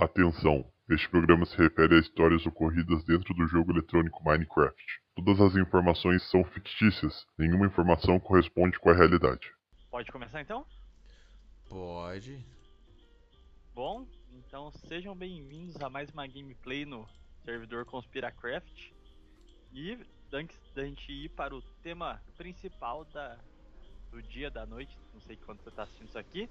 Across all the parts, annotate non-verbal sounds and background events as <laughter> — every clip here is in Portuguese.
Atenção! Este programa se refere a histórias ocorridas dentro do jogo eletrônico Minecraft. Todas as informações são fictícias, nenhuma informação corresponde com a realidade. Pode começar então? Pode. Bom, então sejam bem-vindos a mais uma gameplay no servidor Conspiracraft. E antes da gente ir para o tema principal da, do dia, da noite, não sei quando você está assistindo isso aqui,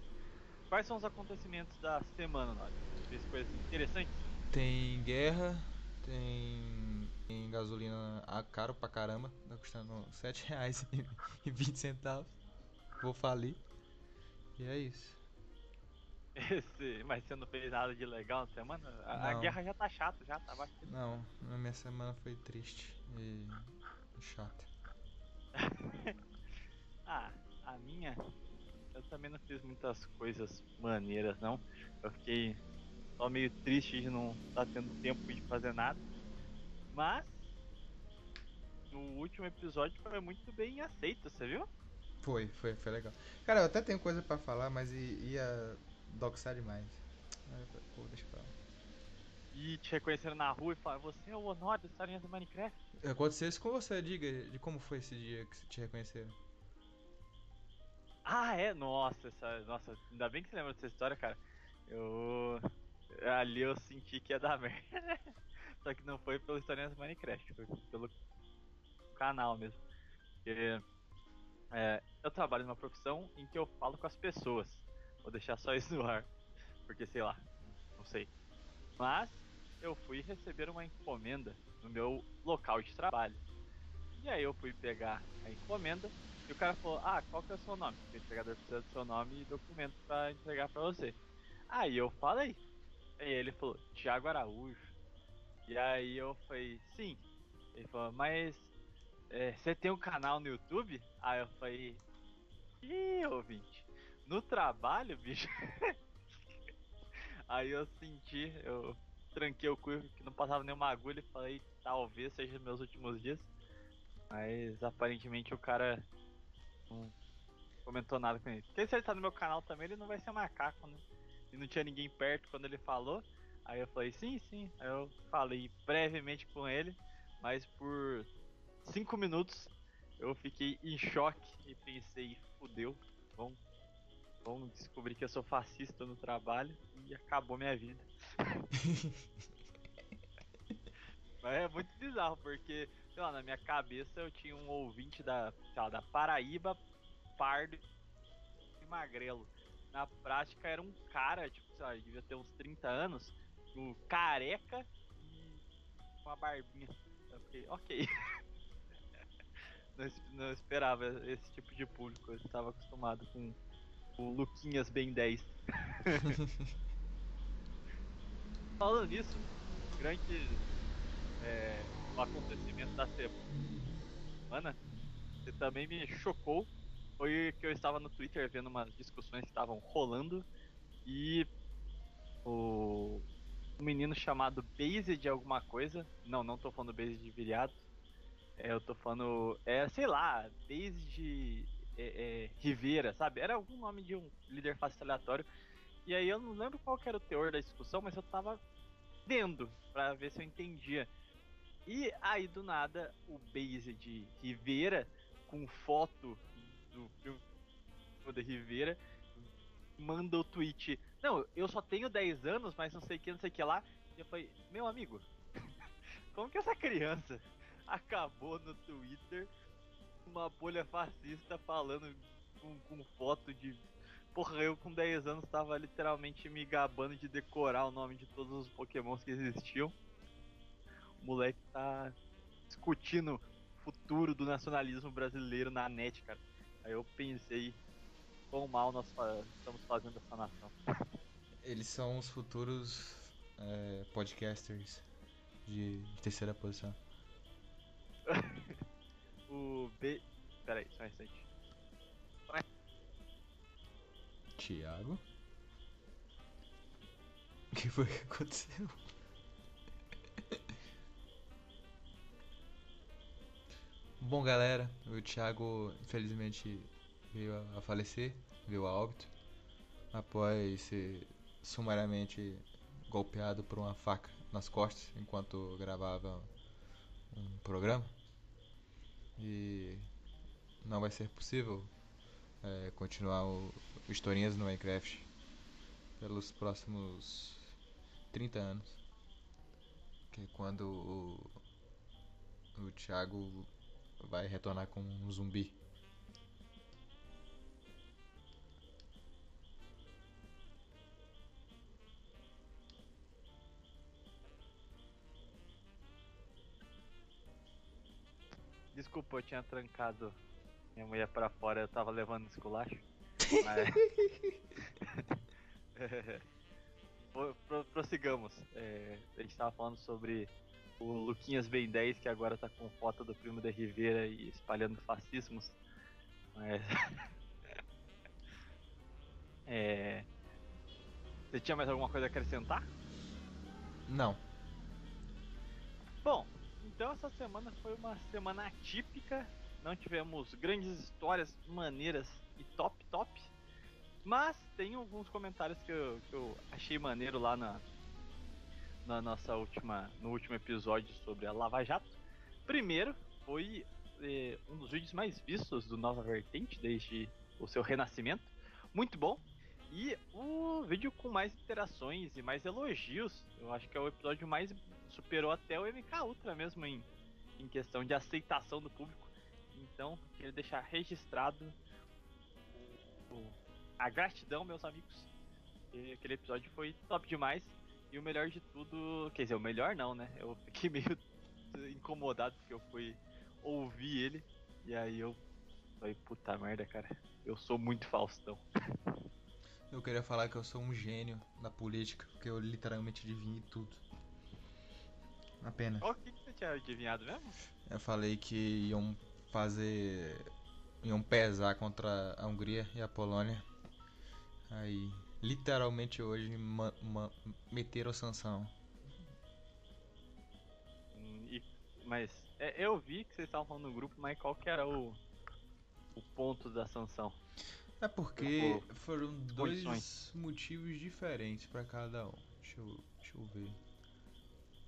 quais são os acontecimentos da semana, Nod? Fez coisas interessantes? Tem guerra, tem, tem gasolina a caro pra caramba, tá custando R$ 7,20. <laughs> Vou falir. E é isso. Esse, mas você não fez nada de legal na semana? A, a guerra já tá chata, já tá bastante. Não, a minha semana foi triste e chata. <laughs> Ah, a minha, eu também não fiz muitas coisas maneiras, não. Eu fiquei só meio triste de não estar tendo tempo de fazer nada. Mas, no último episódio foi muito bem aceito, você viu? Foi, foi, foi legal. Cara, eu até tenho coisa pra falar, mas ia doxar demais. Pô, deixa pra lá. E te reconheceram na rua e falaram, você é o Honor da historinha do Minecraft? Aconteceu isso com você, diga de como foi esse dia que te reconheceram. Ah, é? Nossa, essa, nossa, ainda bem que você lembra dessa história, cara. Eu. Ali eu senti que ia dar <laughs> merda. Só que não foi pela historinha do Minecraft, foi pelo canal mesmo. Porque é, eu trabalho numa profissão em que eu falo com as pessoas. Vou deixar só isso no ar. Porque sei lá, não sei. Mas eu fui receber uma encomenda no meu local de trabalho. E aí eu fui pegar a encomenda e o cara falou, ah, qual que é o seu nome? O entregador precisa do seu nome e documento pra entregar pra você. Aí eu falei. Aí ele falou, Thiago Araújo. E aí eu falei, sim. Ele falou, mas é, você tem um canal no YouTube? Aí eu falei, ih, ouvinte, no trabalho, bicho. <laughs> aí eu senti, eu tranquei o cu que não passava nenhuma agulha e falei, talvez seja meus últimos dias. Mas aparentemente o cara não comentou nada com ele. Porque se ele tá no meu canal também, ele não vai ser macaco, né? E não tinha ninguém perto quando ele falou. Aí eu falei, sim, sim. Aí eu falei brevemente com ele, mas por cinco minutos eu fiquei em choque e pensei, fudeu, vão, vão descobrir que eu sou fascista no trabalho e acabou minha vida. <laughs> Mas é muito bizarro, porque, sei lá, na minha cabeça eu tinha um ouvinte da, sei lá, da Paraíba, pardo e magrelo. Na prática era um cara, tipo, sei lá, devia ter uns 30 anos, um careca e com uma barbinha. Eu fiquei, ok. <laughs> não, es- não esperava esse tipo de público, eu estava acostumado com o Luquinhas Ben 10. <laughs> Falando nisso, grande é, o acontecimento da semana, que também me chocou, foi que eu estava no Twitter vendo umas discussões que estavam rolando e o um menino chamado Base de alguma coisa, não, não tô falando Base de viriato, é, eu tô falando, é, sei lá, Base de é, é, Rivera, sabe? Era algum nome de um líder fascista aleatório. E aí eu não lembro qual era o teor da discussão, mas eu tava vendo pra ver se eu entendia. E aí do nada o Base de Rivera com foto do filme de Rivera manda o tweet. Não, eu só tenho 10 anos, mas não sei que, não sei que lá. E eu falei, meu amigo, <laughs> como que essa criança acabou no Twitter uma bolha fascista falando com, com foto de. Porra, eu com 10 anos tava literalmente me gabando de decorar o nome de todos os pokémons que existiam. O moleque tá discutindo o futuro do nacionalismo brasileiro na net, cara. Aí eu pensei, quão mal nós estamos fazendo essa nação. Eles são os futuros é, podcasters de, de terceira posição. <laughs> O B. Pera aí, só um instante. Tiago? O que foi que aconteceu? Bom, galera, o Thiago infelizmente veio a- falecer, veio a óbito, após ser sumariamente golpeado por uma faca nas costas enquanto gravava um programa. E não vai ser possível é, continuar o historinhas no Minecraft pelos próximos 30 anos. Que é quando o, o Thiago vai retornar com um zumbi. Desculpa, eu tinha trancado minha mulher pra fora, eu tava levando esculacho. <laughs> Mas... <laughs> Pro- prossigamos. É, a gente tava falando sobre o Luquinhas Ben 10, que agora tá com foto do primo da Rivera e espalhando fascismos. Mas... <laughs> é... Você tinha mais alguma coisa a acrescentar? Não. Bom, então essa semana foi uma semana atípica. Não tivemos grandes histórias maneiras e top top. Mas tem alguns comentários que eu, que eu achei maneiro lá na, na nossa última, no último episódio sobre a Lava Jato. Primeiro, foi eh, um dos vídeos mais vistos do Nova Vertente desde o seu renascimento. Muito bom. E o vídeo com mais interações e mais elogios. Eu acho que é o episódio mais superou até o MK Ultra mesmo em, em questão de aceitação do público. Então, queria deixar registrado a gratidão, meus amigos. E aquele episódio foi top demais. E o melhor de tudo, quer dizer, o melhor não, né? Eu fiquei <laughs> meio incomodado porque eu fui ouvir ele. E aí eu falei, puta merda, cara. Eu sou muito Faustão. <laughs> Eu queria falar que eu sou um gênio da política, porque eu literalmente adivinhei tudo. Apenas. O que, que você tinha adivinhado mesmo? Eu falei que iam fazer. iam pesar contra a Hungria e a Polônia. Aí, literalmente hoje, ma- ma- meteram sanção. Hum, e- mas é, eu vi que vocês estavam falando no grupo, mas qual que era o, o ponto da sanção? É porque Tipo, foram dois condições. motivos diferentes pra cada um. Deixa eu, deixa eu ver.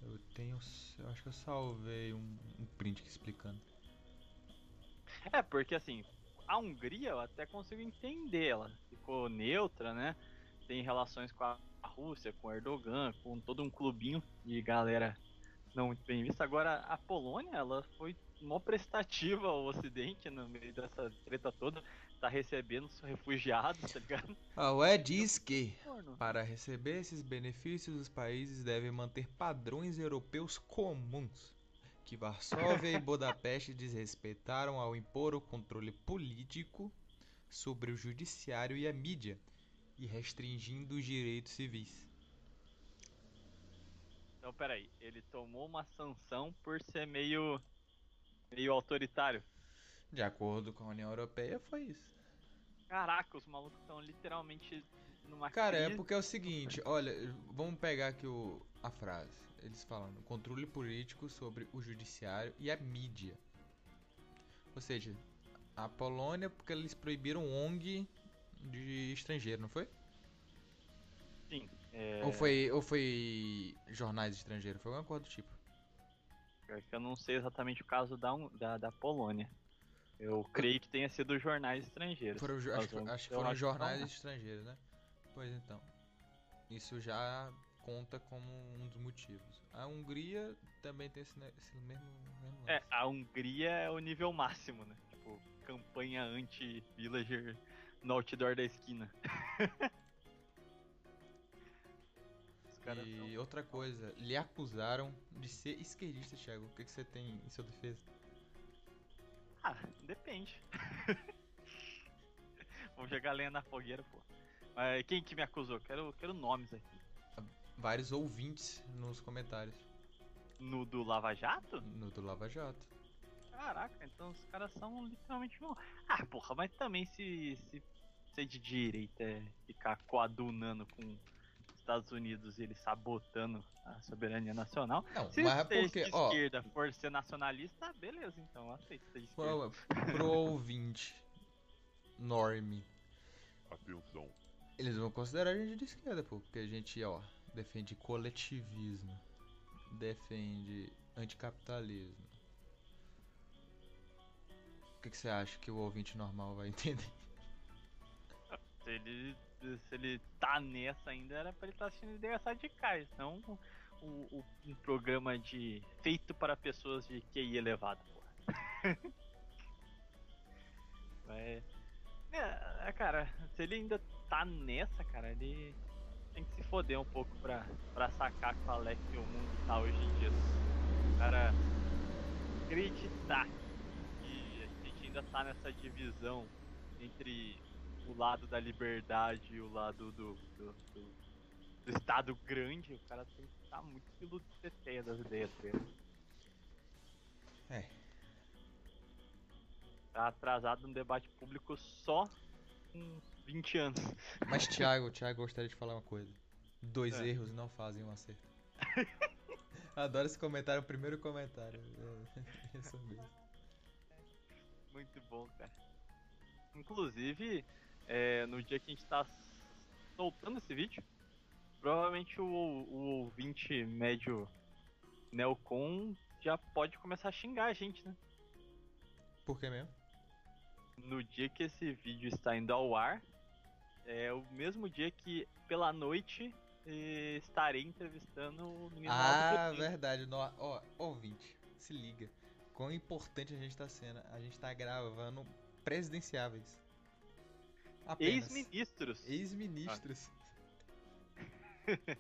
Eu tenho. Eu acho que eu salvei um, um print aqui explicando. É, porque assim, a Hungria eu até consigo entender, ela ficou neutra, né? Tem relações com a Rússia, com o Erdogan, com todo um clubinho de galera não muito bem vista. Agora, a Polônia, ela foi mó prestativa ao Ocidente no meio dessa treta toda, tá recebendo os refugiados, tá ligado? A UE diz que Para receber esses benefícios, os países devem manter padrões europeus comuns, que Varsóvia e <laughs> Budapeste desrespeitaram ao impor o controle político sobre o judiciário e a mídia, e restringindo os direitos civis. Então, peraí, ele tomou uma sanção por ser meio. meio autoritário. De acordo com a União Europeia, foi isso. Caraca, os malucos estão literalmente numa Cara, é crise. porque é o seguinte, olha, vamos pegar aqui o, a frase. Eles falando, controle político sobre o judiciário e a mídia. Ou seja, a Polônia, porque eles proibiram ONG de estrangeiro, não foi? Sim. É... Ou foi ou foi jornais estrangeiros, foi alguma coisa do tipo. Pior que eu não sei exatamente o caso da, da, da Polônia. Eu creio que tenha sido jornais estrangeiros. Foram, acho, acho que foram que jornais não. estrangeiros, né? Pois então. Isso já conta como um dos motivos. A Hungria também tem esse, esse mesmo, mesmo. É, a Hungria é o nível máximo, né? Tipo, campanha anti-villager no outdoor da esquina. <laughs> E são... outra coisa, lhe acusaram de ser esquerdista, Thiago. O que, que você tem em sua defesa? Ah, depende. <laughs> Vamos jogar lenha na fogueira, pô. Mas quem que me acusou? Quero, quero nomes aqui. Vários ouvintes nos comentários No do Lava Jato? no do Lava Jato. Caraca, então os caras são literalmente mal. <laughs> Ah, porra, mas também se, se ser de direita é ficar coadunando com Estados Unidos e ele sabotando a soberania nacional. Não, Se mas é ser porque, de ó, esquerda for ser nacionalista, beleza, então eu aceito ser de esquerda. pro, pro ouvinte norme, Atenção. eles vão considerar a gente de esquerda, pô, porque a gente, ó, defende coletivismo, defende anticapitalismo. O que, que você acha que o ouvinte normal vai <laughs> entender? Se ele, se ele tá nessa ainda, era pra ele estar tá assistindo ideias radicais, não um programa de feito para pessoas de QI elevado, porra. <laughs> é, é, cara, se ele ainda tá nessa, cara, ele tem que se foder um pouco pra, pra sacar qual é que o mundo tá hoje em dia. Cara, acreditar ainda tá nessa divisão entre o lado da liberdade e o lado do, do, do, do Estado grande, o cara tem que estar tá muito pelo teteia das ideias dele. É. Tá atrasado no debate público só uns 20 anos. Mas <laughs> Thiago, Thiago gostaria de falar uma coisa. Dois é. erros não fazem um acerto. <laughs> Adoro esse comentário, o primeiro comentário. É, <laughs> isso mesmo. Muito bom, cara. Inclusive, é, no dia que a gente tá soltando esse vídeo, provavelmente o, o ouvinte médio Nelcon já pode começar a xingar a gente, né? Por que mesmo? No dia que esse vídeo está indo ao ar, é o mesmo dia que, pela noite, estarei entrevistando o menino Ah, verdade. No, ó, ouvinte, se liga. Quão importante a gente está sendo. A gente está gravando presidenciáveis. Ex-ministros. Ex-ministros. <laughs>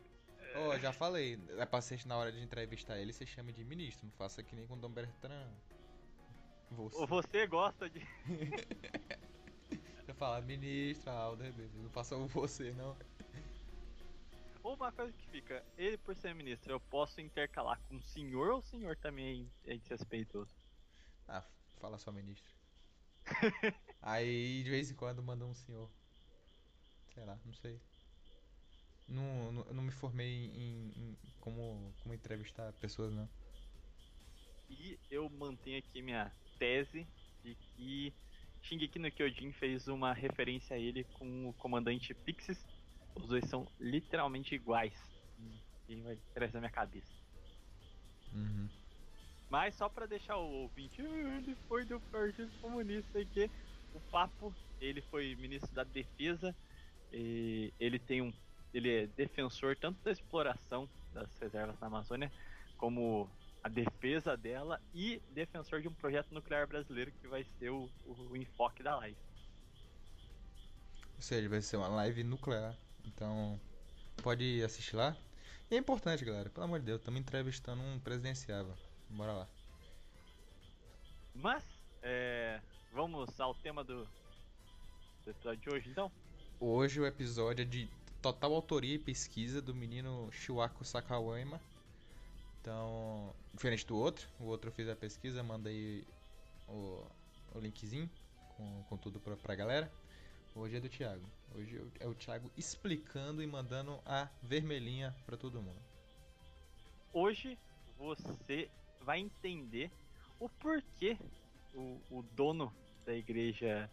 oh, já falei, é ser na hora de entrevistar ele, você chama de ministro, não faça que nem com o Dom Bertrand. Você. Ou você gosta de. <laughs> eu falar ministro, Alder, não faça o você, não. Ou uma coisa que fica, ele por ser ministro, eu posso intercalar com o senhor ou o senhor também é desrespeitoso? Ah, fala só ministro. <laughs> Aí de vez em quando manda um senhor. Sei lá, não sei. Não, não, não me formei em, em, como, como entrevistar pessoas, não. E eu mantenho aqui minha tese de que Shingeki no Kyojin fez uma referência a ele com o comandante Pixis. Os dois são literalmente iguais. Quem vai trazer na minha cabeça. Uhum. Mas só para deixar o ouvinte, ah, ele foi do Partido Comunista e que o papo, ele foi ministro da Defesa, ele tem um ele é defensor tanto da exploração das reservas na Amazônia, como a defesa dela e defensor de um projeto nuclear brasileiro que vai ser o, o, o enfoque da live. Ou seja, vai ser uma live nuclear. Então, pode assistir lá. E é importante, galera. Pelo amor de Deus, estamos entrevistando um presidenciável. Bora lá. Mas, é, vamos ao tema do, do episódio de hoje, então? Hoje o episódio é de total autoria e pesquisa do menino Shiwako Sakawama. Então, diferente do outro, o outro eu fiz a pesquisa, mandei o, o linkzinho com, com tudo pra, pra galera. Hoje é do Thiago. Hoje é o Thiago explicando e mandando a vermelhinha para todo mundo. Hoje você vai entender o porquê o, o dono da igreja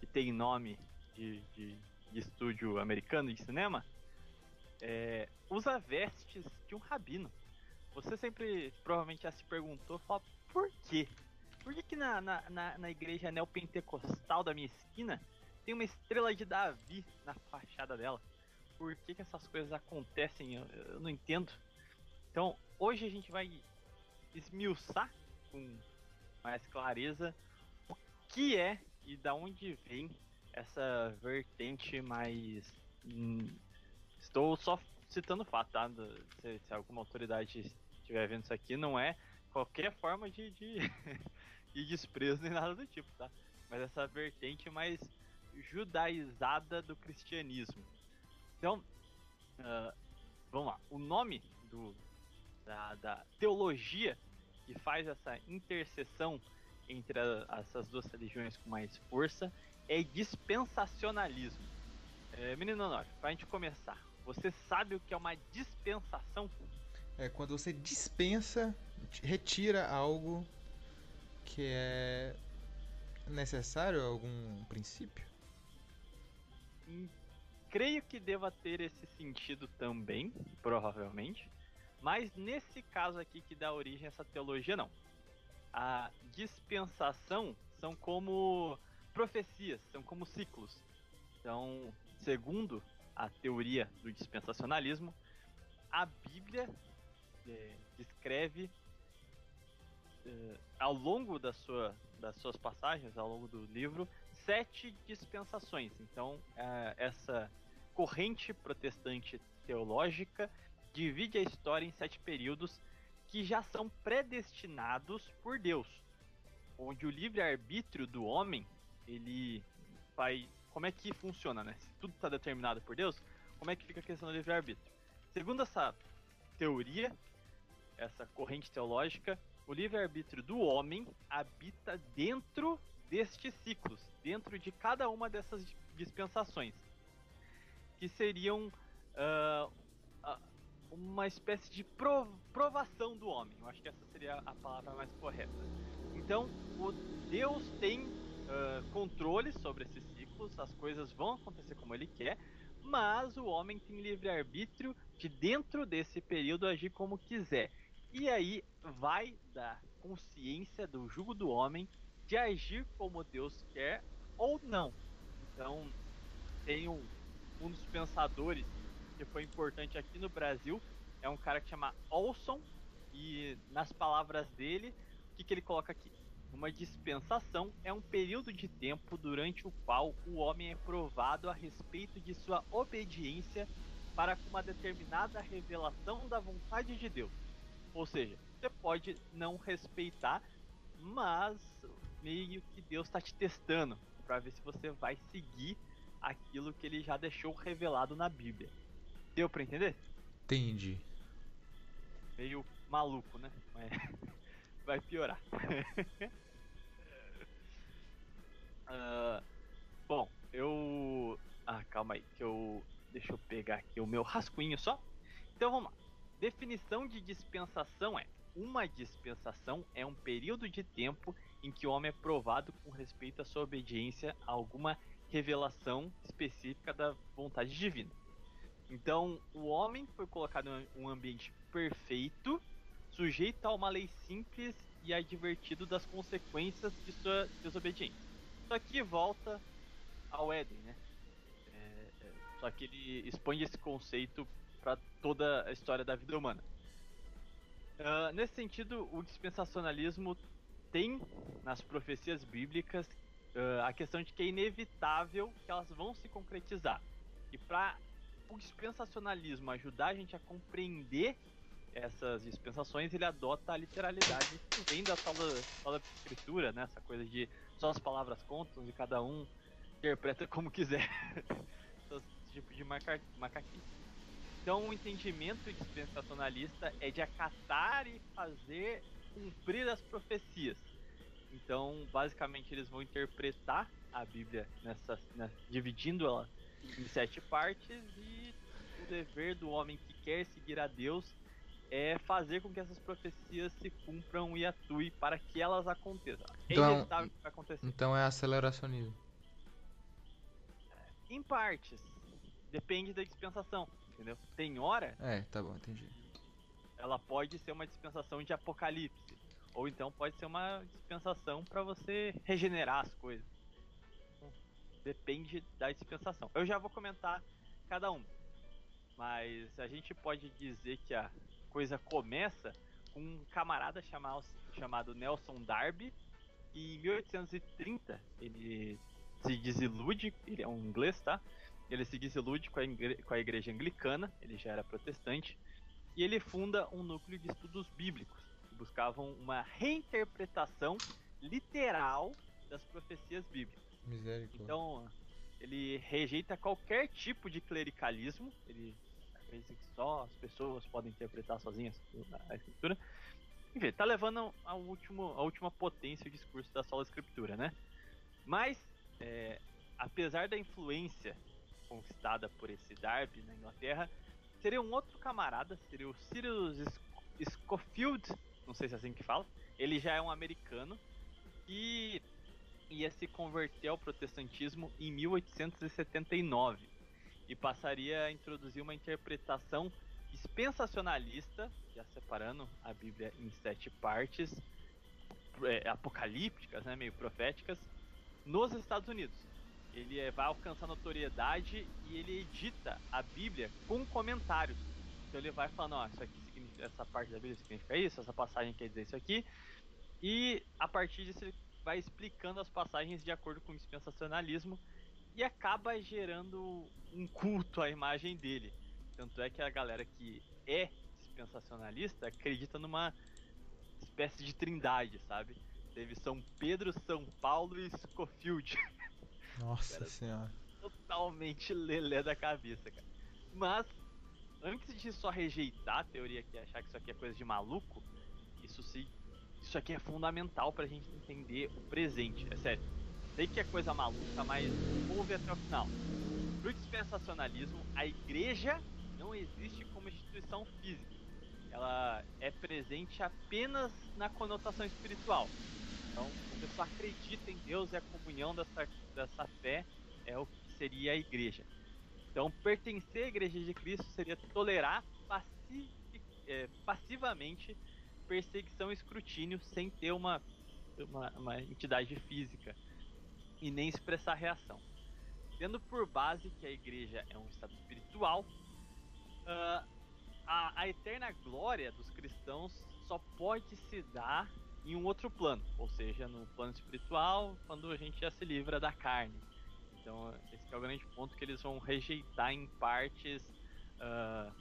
que tem nome de, de, de estúdio americano de cinema é, usa vestes de um rabino. Você sempre provavelmente já se perguntou, fala, por quê? Por que, que na, na, na, na igreja neopentecostal da minha esquina tem uma estrela de Davi na fachada dela? Por que, que essas coisas acontecem? Eu, eu não entendo. Então, hoje a gente vai esmiuçar com mais clareza o que é e da onde vem essa vertente mais. Hum, estou só citando fato, tá? Se, se, alguma autoridade estiver vendo isso aqui, não é qualquer forma de, de, <laughs> de desprezo nem nada do tipo, tá? Mas essa vertente mais judaizada do cristianismo. Então, uh, vamos lá. O nome do, da, da teologia que faz essa interseção entre a, essas duas religiões com mais força é dispensacionalismo. É, menino Honório, pra gente começar, você sabe o que é uma dispensação? É quando você dispensa, retira algo que é necessário, algum princípio? Creio que deva ter esse sentido também, provavelmente. Mas nesse caso aqui que dá origem a essa teologia, não. A dispensação são como profecias, são como ciclos. Então, segundo a teoria do dispensacionalismo, a Bíblia é, descreve é, ao longo da sua, das suas passagens, ao longo do livro, sete dispensações. Então, é, essa corrente protestante teológica divide a história em sete períodos que já são predestinados por Deus, onde o livre-arbítrio do homem, ele vai... Como é que funciona, né? Se tudo está determinado por Deus, como é que fica a questão do livre-arbítrio? Segundo essa teoria, essa corrente teológica, o livre-arbítrio do homem habita dentro destes ciclos, dentro de cada uma dessas dispensações, que seriam uh, uma espécie de provação do homem. Eu acho que essa seria a palavra mais correta. Então, o Deus tem uh, controle sobre esses ciclos, as coisas vão acontecer como ele quer, mas o homem tem livre-arbítrio de dentro desse período agir como quiser. E aí vai da consciência do jugo do homem de agir como Deus quer ou não. Então, tem um, um dos pensadores que foi importante aqui no Brasil é um cara que chama Olson e nas palavras dele, o que, que ele coloca aqui? Uma dispensação é um período de tempo durante o qual o homem é provado a respeito de sua obediência para com uma determinada revelação da vontade de Deus. Ou seja, você pode não respeitar, mas meio que Deus está te testando para ver se você vai seguir aquilo que ele já deixou revelado na Bíblia. Deu para entender? Entendi. Meio maluco, né? Mas <laughs> vai piorar. uh, <laughs> bom, eu. Ah, calma aí, que eu. Deixa eu pegar aqui o meu rascunho só. Então vamos lá. Definição de dispensação é: uma dispensação é um período de tempo em que o homem é provado com respeito à sua obediência a alguma revelação específica da vontade divina. Então, o homem foi colocado em um ambiente perfeito, sujeito a uma lei simples e advertido das consequências de sua desobediência. Só que volta ao Éden, né? É, é, só que ele expõe esse conceito para toda a história da vida humana. Uh, nesse sentido, o dispensacionalismo tem nas profecias bíblicas uh, a questão de que é inevitável que elas vão se concretizar. E para o dispensacionalismo ajudar a gente a compreender essas dispensações, ele adota a literalidade que vem da tal da, da escritura, né? Essa coisa de só as palavras contam e cada um interpreta como quiser. <laughs> Esse tipo de maca macaquice. Então, o entendimento dispensacionalista é de acatar e fazer cumprir as profecias. Então, basicamente, eles vão interpretar a Bíblia nessa, né, dividindo ela em sete partes e o dever do homem que quer seguir a Deus é fazer com que essas profecias se cumpram e atue para que elas aconteçam. É então, é inevitável que vai acontecer. Então é aceleracionismo. Em partes. Depende da dispensação, entendeu? Tem hora. É, tá bom, entendi. Ela pode ser uma dispensação de apocalipse. Ou então pode ser uma dispensação para você regenerar as coisas. Depende da dispensação. Eu já vou comentar cada um. Mas a gente pode dizer que a coisa começa com um camarada chamado, chamado Nelson Darby. E em 1830 ele se desilude, ele é um inglês, tá? Ele se desilude com a, igre com a igreja anglicana, ele já era protestante, e ele funda um núcleo de estudos bíblicos, que buscavam uma reinterpretação literal das profecias bíblicas. Misericórdia. Então, ele rejeita qualquer tipo de clericalismo, ele acredita que só as pessoas podem interpretar sozinhas a escritura. Enfim, tá levando ao último, a última potência o discurso da sola escritura, né? Mas, é, apesar da influência conquistada por esse Darby na Inglaterra, seria um outro camarada, seria o Cyrus Scofield, não sei se é assim que fala. Ele já é um americano e ia se converter ao protestantismo em 1879. e passaria a introduzir uma interpretação dispensacionalista, já separando a Bíblia em sete partes, é, apocalípticas, né, meio proféticas, nos Estados Unidos. Ele é, vai alcançar notoriedade e ele edita a Bíblia com comentários. Então ele vai falando, ó, isso aqui significa, essa parte da Bíblia significa isso, essa passagem quer dizer isso aqui. E a partir disso ele vai explicando as passagens de acordo com o dispensacionalismo e acaba gerando um culto à imagem dele. Tanto é que a galera que é dispensacionalista acredita numa espécie de trindade, sabe? Teve São Pedro, São Paulo e Scofield. <laughs> Nossa cara, senhora. Totalmente lelé da cabeça, cara. Mas, antes de só rejeitar a teoria que achar que isso aqui é coisa de maluco, isso sim. Isso aqui é fundamental pra gente entender o presente, é sério. Sei que é coisa maluca, mas ouve até o final. Pro dispensacionalismo, a igreja não existe como instituição física. Ela é presente apenas na conotação espiritual. Então, a pessoa acredita em Deus e a comunhão dessa, dessa fé é o que seria a igreja. Então, pertencer à igreja de Cristo seria tolerar é, passivamente perseguição e escrutínio sem ter uma, uma, uma entidade física e nem expressar reação. Tendo por base que a igreja é um estado espiritual, uh, a, a eterna glória dos cristãos só pode se dar em um outro plano, ou seja, no plano espiritual, quando a gente já se livra da carne. Então, esse é o grande ponto que eles vão rejeitar em partes, uh,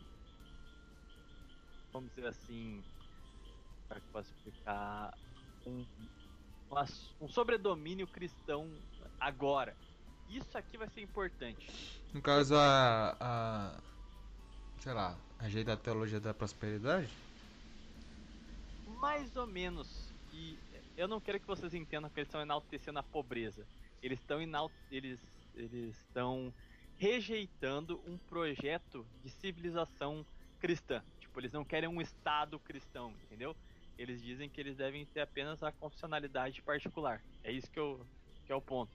vamos dizer assim, como é que posso explicar, um, um sobredomínio cristão agora. Isso aqui vai ser importante. No caso, a, a sei lá, a teologia da prosperidade? Mais ou menos. E eu não quero que vocês entendam que eles estão enaltecendo a pobreza. Eles estão enal... eles eles estão rejeitando um projeto de civilização cristã. Tipo, eles não querem um estado cristão, entendeu? Eles dizem que eles devem ter apenas a confessionalidade particular. É isso que, eu, que é o ponto.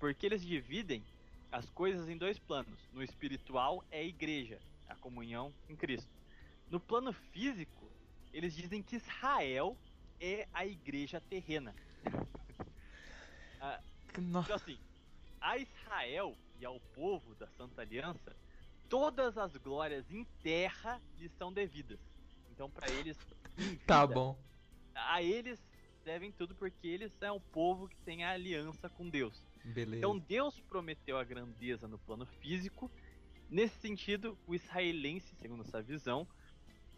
Porque eles dividem as coisas em dois planos. No espiritual é a igreja, a comunhão em Cristo. No plano físico, eles dizem que Israel é a igreja terrena. <laughs> ah, então assim, a Israel e ao povo da Santa Aliança, todas as glórias em terra lhes são devidas. Então para eles vida, Tá bom. A eles devem tudo porque eles são o povo que tem a aliança com Deus. Beleza. Então Deus prometeu a grandeza no plano físico Nesse sentido, o israelense, segundo essa visão,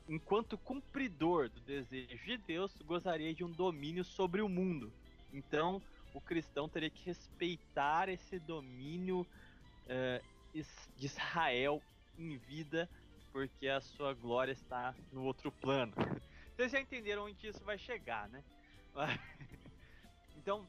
enquanto cumpridor do desejo de Deus, gozaria de um domínio sobre o mundo. Então, o cristão teria que respeitar esse domínio uh, de Israel em vida, porque a sua glória está no outro plano. <laughs> Vocês já entenderam onde isso vai chegar, né? <laughs> então,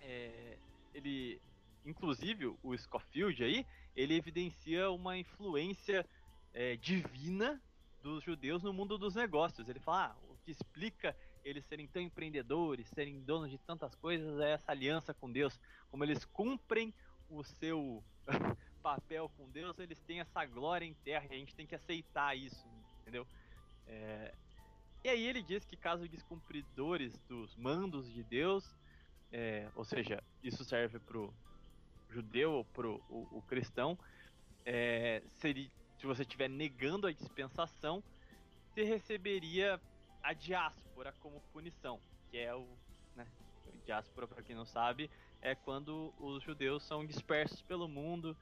é, ele, inclusive, o Scofield aí, ele evidencia uma influência é, divina dos judeus no mundo dos negócios. Ele fala, ah, o que explica eles serem tão empreendedores, serem donos de tantas coisas é essa aliança com Deus. Como eles cumprem o seu <laughs> papel com Deus, eles têm essa glória em terra e a gente tem que aceitar isso, entendeu? É... E aí ele diz que caso descumpridores dos mandos de Deus, é... ou seja, isso serve pro judeu ou pro o, o cristão, é, seria, se você estiver negando a dispensação, você receberia a diáspora como punição, que é o. Né, diáspora, para quem não sabe, é quando os judeus são dispersos pelo mundo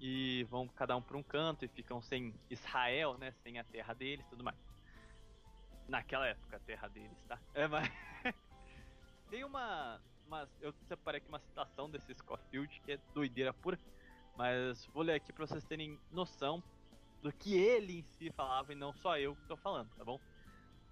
e vão cada um para um canto e ficam sem Israel, né, sem a terra deles tudo mais. Naquela época, a terra deles, tá? É, mas. <laughs> Tem uma, mas eu separei aqui uma citação desse Scofield, que é doideira pura, mas vou ler aqui para vocês terem noção do que ele em si falava e não só eu que estou falando, tá bom?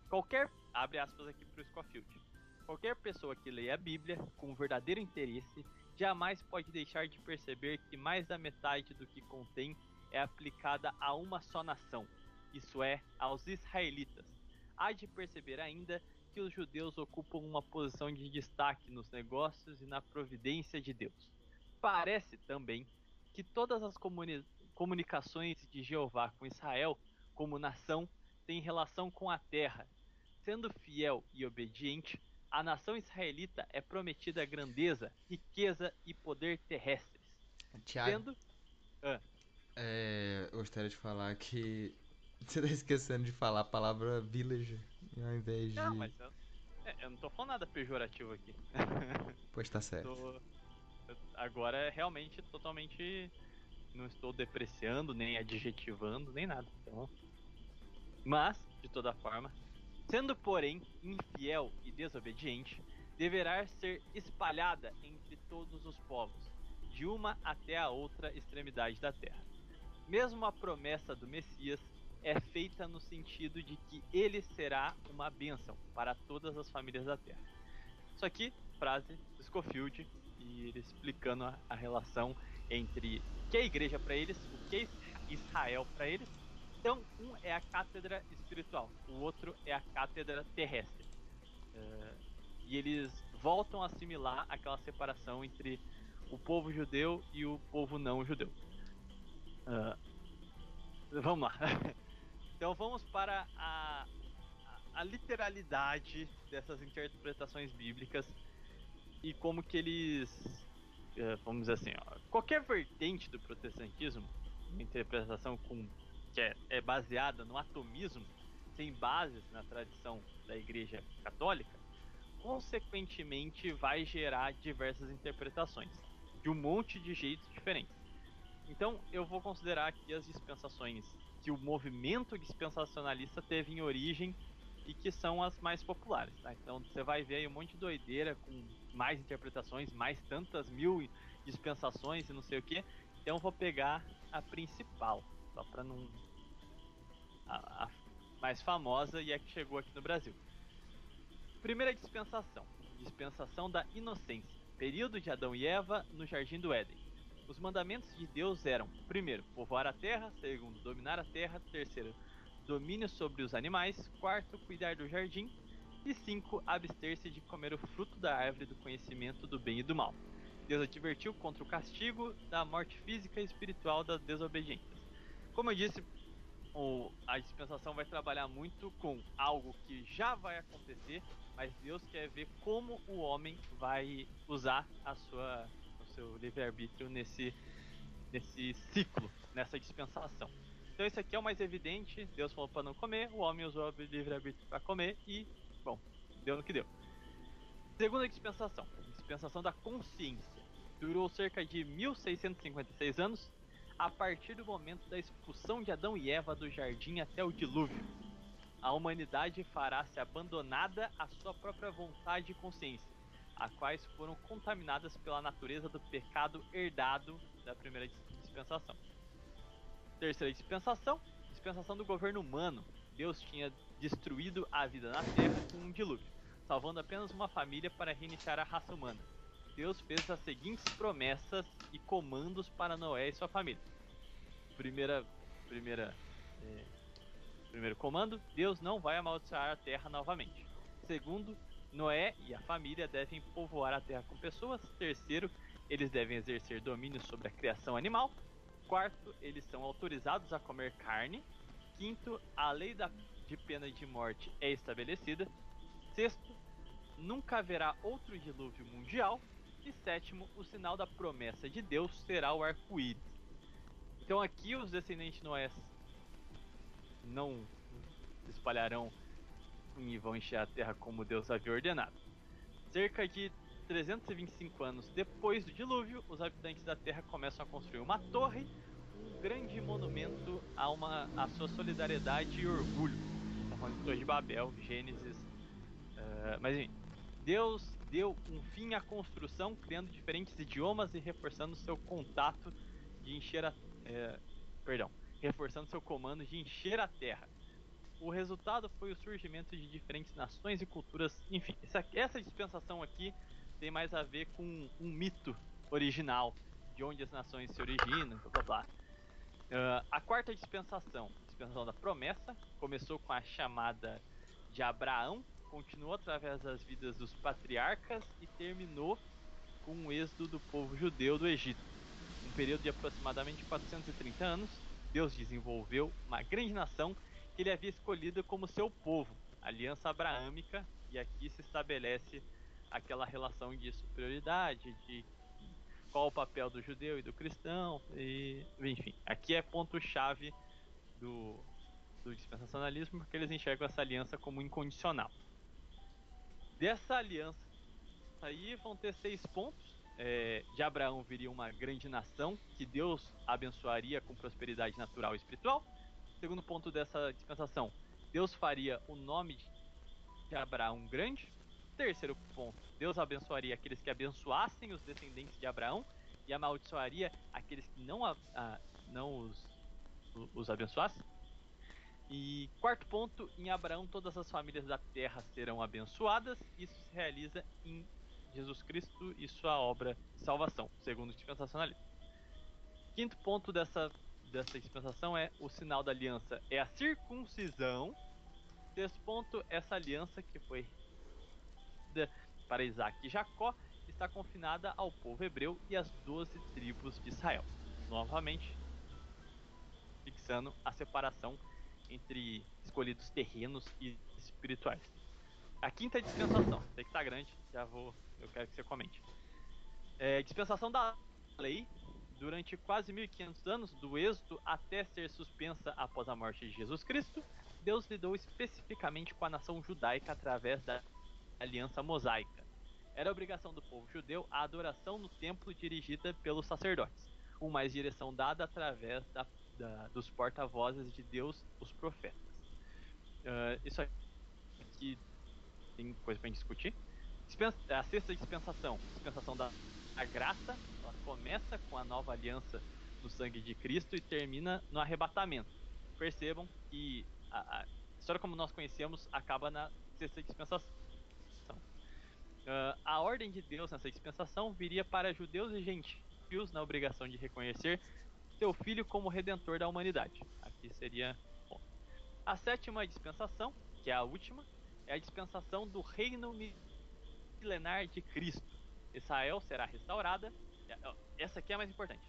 Qualquer, abre aspas aqui para o Scofield, qualquer pessoa que leia a Bíblia com verdadeiro interesse jamais pode deixar de perceber que mais da metade do que contém é aplicada a uma só nação, isso é, aos israelitas. Há de perceber ainda que os judeus ocupam uma posição de destaque nos negócios e na providência de Deus. Parece também que todas as, comuni comunicações de Jeová com Israel como nação têm relação com a terra. Sendo fiel e obediente, a nação israelita é prometida grandeza, riqueza e poder terrestres. Tiago, Sendo. Ah, é, eu gostaria de falar que <laughs> você tá esquecendo de falar a palavra village ao invés de. não, mas eu, é, eu não tô falando nada pejorativo aqui. Pois tá <laughs> certo. Tô- agora é realmente totalmente. Não estou depreciando, nem adjetivando, nem nada. Então, mas, de toda forma, sendo porém infiel e desobediente, deverá ser espalhada entre todos os povos, de uma até a outra extremidade da terra. Mesmo a promessa do Messias é feita no sentido de que ele será uma bênção para todas as famílias da terra. Isso aqui, frase do Scofield, e ele explicando a, a relação entre que é igreja para eles, o que é Israel para eles. Então, um é a cátedra espiritual, o outro é a cátedra terrestre. Eh, e eles voltam a assimilar aquela separação entre o povo judeu e o povo não judeu. Ah, vamos lá. <laughs> Então vamos para a, a- literalidade dessas interpretações bíblicas e como que eles, eh, vamos dizer assim, ó, qualquer vertente do protestantismo, uma interpretação com, que é, é baseada no atomismo, sem bases na tradição da Igreja Católica, consequentemente vai gerar diversas interpretações de um monte de jeitos diferentes. Então eu vou considerar aqui as dispensações que o movimento dispensacionalista teve em origem e que são as mais populares, tá? Então você vai ver aí um monte de doideira com mais interpretações, mais tantas mil dispensações e não sei o que. Então vou pegar a principal, só para não a, a mais famosa e a que chegou aqui no Brasil. Primeira dispensação, dispensação da inocência, período de Adão e Eva no jardim do Éden. Os mandamentos de Deus eram: primeiro, povoar a terra, segundo, dominar a terra, terceiro, domínio sobre os animais, quarto, cuidar do jardim e cinco, abster-se de comer o fruto da árvore do conhecimento do bem e do mal. Deus advertiu contra o castigo da morte física e espiritual das desobediências. Como eu disse, o- a dispensação vai trabalhar muito com algo que já vai acontecer, mas Deus quer ver como o homem vai usar a sua, o seu livre-arbítrio nesse, nesse ciclo, nessa dispensação. Então esse aqui é o mais evidente, Deus falou para não comer, o homem usou o livre-arbítrio para comer e, bom, deu no que deu. Segunda dispensação, dispensação da consciência. Durou cerca de 1656 anos, a partir do momento da expulsão de Adão e Eva do jardim até o dilúvio. A humanidade fará-se abandonada à sua própria vontade e consciência, a quais foram contaminadas pela natureza do pecado herdado da primeira dis- dispensação. Terceira dispensação, dispensação do governo humano. Deus tinha destruído a vida na Terra com um dilúvio, salvando apenas uma família para reiniciar a raça humana. Deus fez as seguintes promessas e comandos para Noé e sua família. Primeira, primeira, é, primeiro comando: Deus não vai amaldiçoar a terra novamente. Segundo, Noé e a família devem povoar a terra com pessoas. Terceiro, eles devem exercer domínio sobre a criação animal. Quarto, eles são autorizados a comer carne. Quinto, a lei da, de pena de morte é estabelecida. Sexto, nunca haverá outro dilúvio mundial. E sétimo, o sinal da promessa de Deus será o arco-íris. Então aqui os descendentes de Noé não se espalharão e vão encher a terra como Deus havia ordenado. Cerca de 325 anos depois do dilúvio, os habitantes da terra começam a construir uma torre, um grande monumento a, uma, a sua solidariedade e orgulho. Está falando de Torre de Babel, Gênesis. eh, mas enfim, Deus deu um fim à construção, criando diferentes idiomas e reforçando seu contato de encher a. eh, perdão, reforçando seu comando de encher a terra. O resultado foi o surgimento de diferentes nações e culturas. Enfim, essa, essa dispensação aqui tem mais a ver com um mito original de onde as nações se originam, blá blá blá. Ah, a quarta dispensação, dispensação da promessa, começou com a chamada de Abraão, continuou através das vidas dos patriarcas e terminou com o êxodo do povo judeu do Egito. Um período de aproximadamente 430 anos, Deus desenvolveu uma grande nação que ele havia escolhido como seu povo, aliança abraâmica, e aqui se estabelece aquela relação de superioridade, de qual o papel do judeu e do cristão, e enfim, aqui é ponto-chave do, do dispensacionalismo, porque eles enxergam essa aliança como incondicional. Dessa aliança aí vão ter seis pontos. É, de Abraão viria uma grande nação que Deus abençoaria com prosperidade natural e espiritual. Segundo ponto dessa dispensação, Deus faria o nome de Abraão grande. Terceiro ponto, Deus abençoaria aqueles que abençoassem os descendentes de Abraão e amaldiçoaria aqueles que não, a, a, não os, os abençoassem. E quarto ponto, em Abraão todas as famílias da terra serão abençoadas. Isso se realiza em Jesus Cristo e sua obra de salvação, segundo o dispensacionalismo. Quinto ponto dessa, dessa dispensação é o sinal da aliança é a circuncisão. Sexto ponto, essa aliança que foi para Isaac e Jacó está confinada ao povo hebreu e às doze tribos de Israel. Novamente, fixando a separação entre escolhidos terrenos e espirituais. A quinta dispensação, sei que tá grande, já vou, eu quero que você comente. É, dispensação da lei, durante quase 1500 anos, do êxodo até ser suspensa após a morte de Jesus Cristo, Deus lidou especificamente com a nação judaica através da aliança mosaica. Era obrigação do povo judeu a adoração no templo dirigida pelos sacerdotes, com mais direção dada através da, da, dos porta-vozes de Deus, os profetas. Uh, isso aqui tem coisa gente discutir. A sexta dispensação, dispensação da, da graça, ela começa com a nova aliança no sangue de Cristo e termina no arrebatamento. Percebam que a, a história como nós conhecemos acaba na sexta dispensação. Uh, a ordem de Deus nessa dispensação viria para judeus e gentios na obrigação de reconhecer seu filho como redentor da humanidade. Aqui seria bom. A sétima dispensação, que é a última, é a dispensação do reino milenar de Cristo. Israel será restaurada. Essa aqui é a mais importante.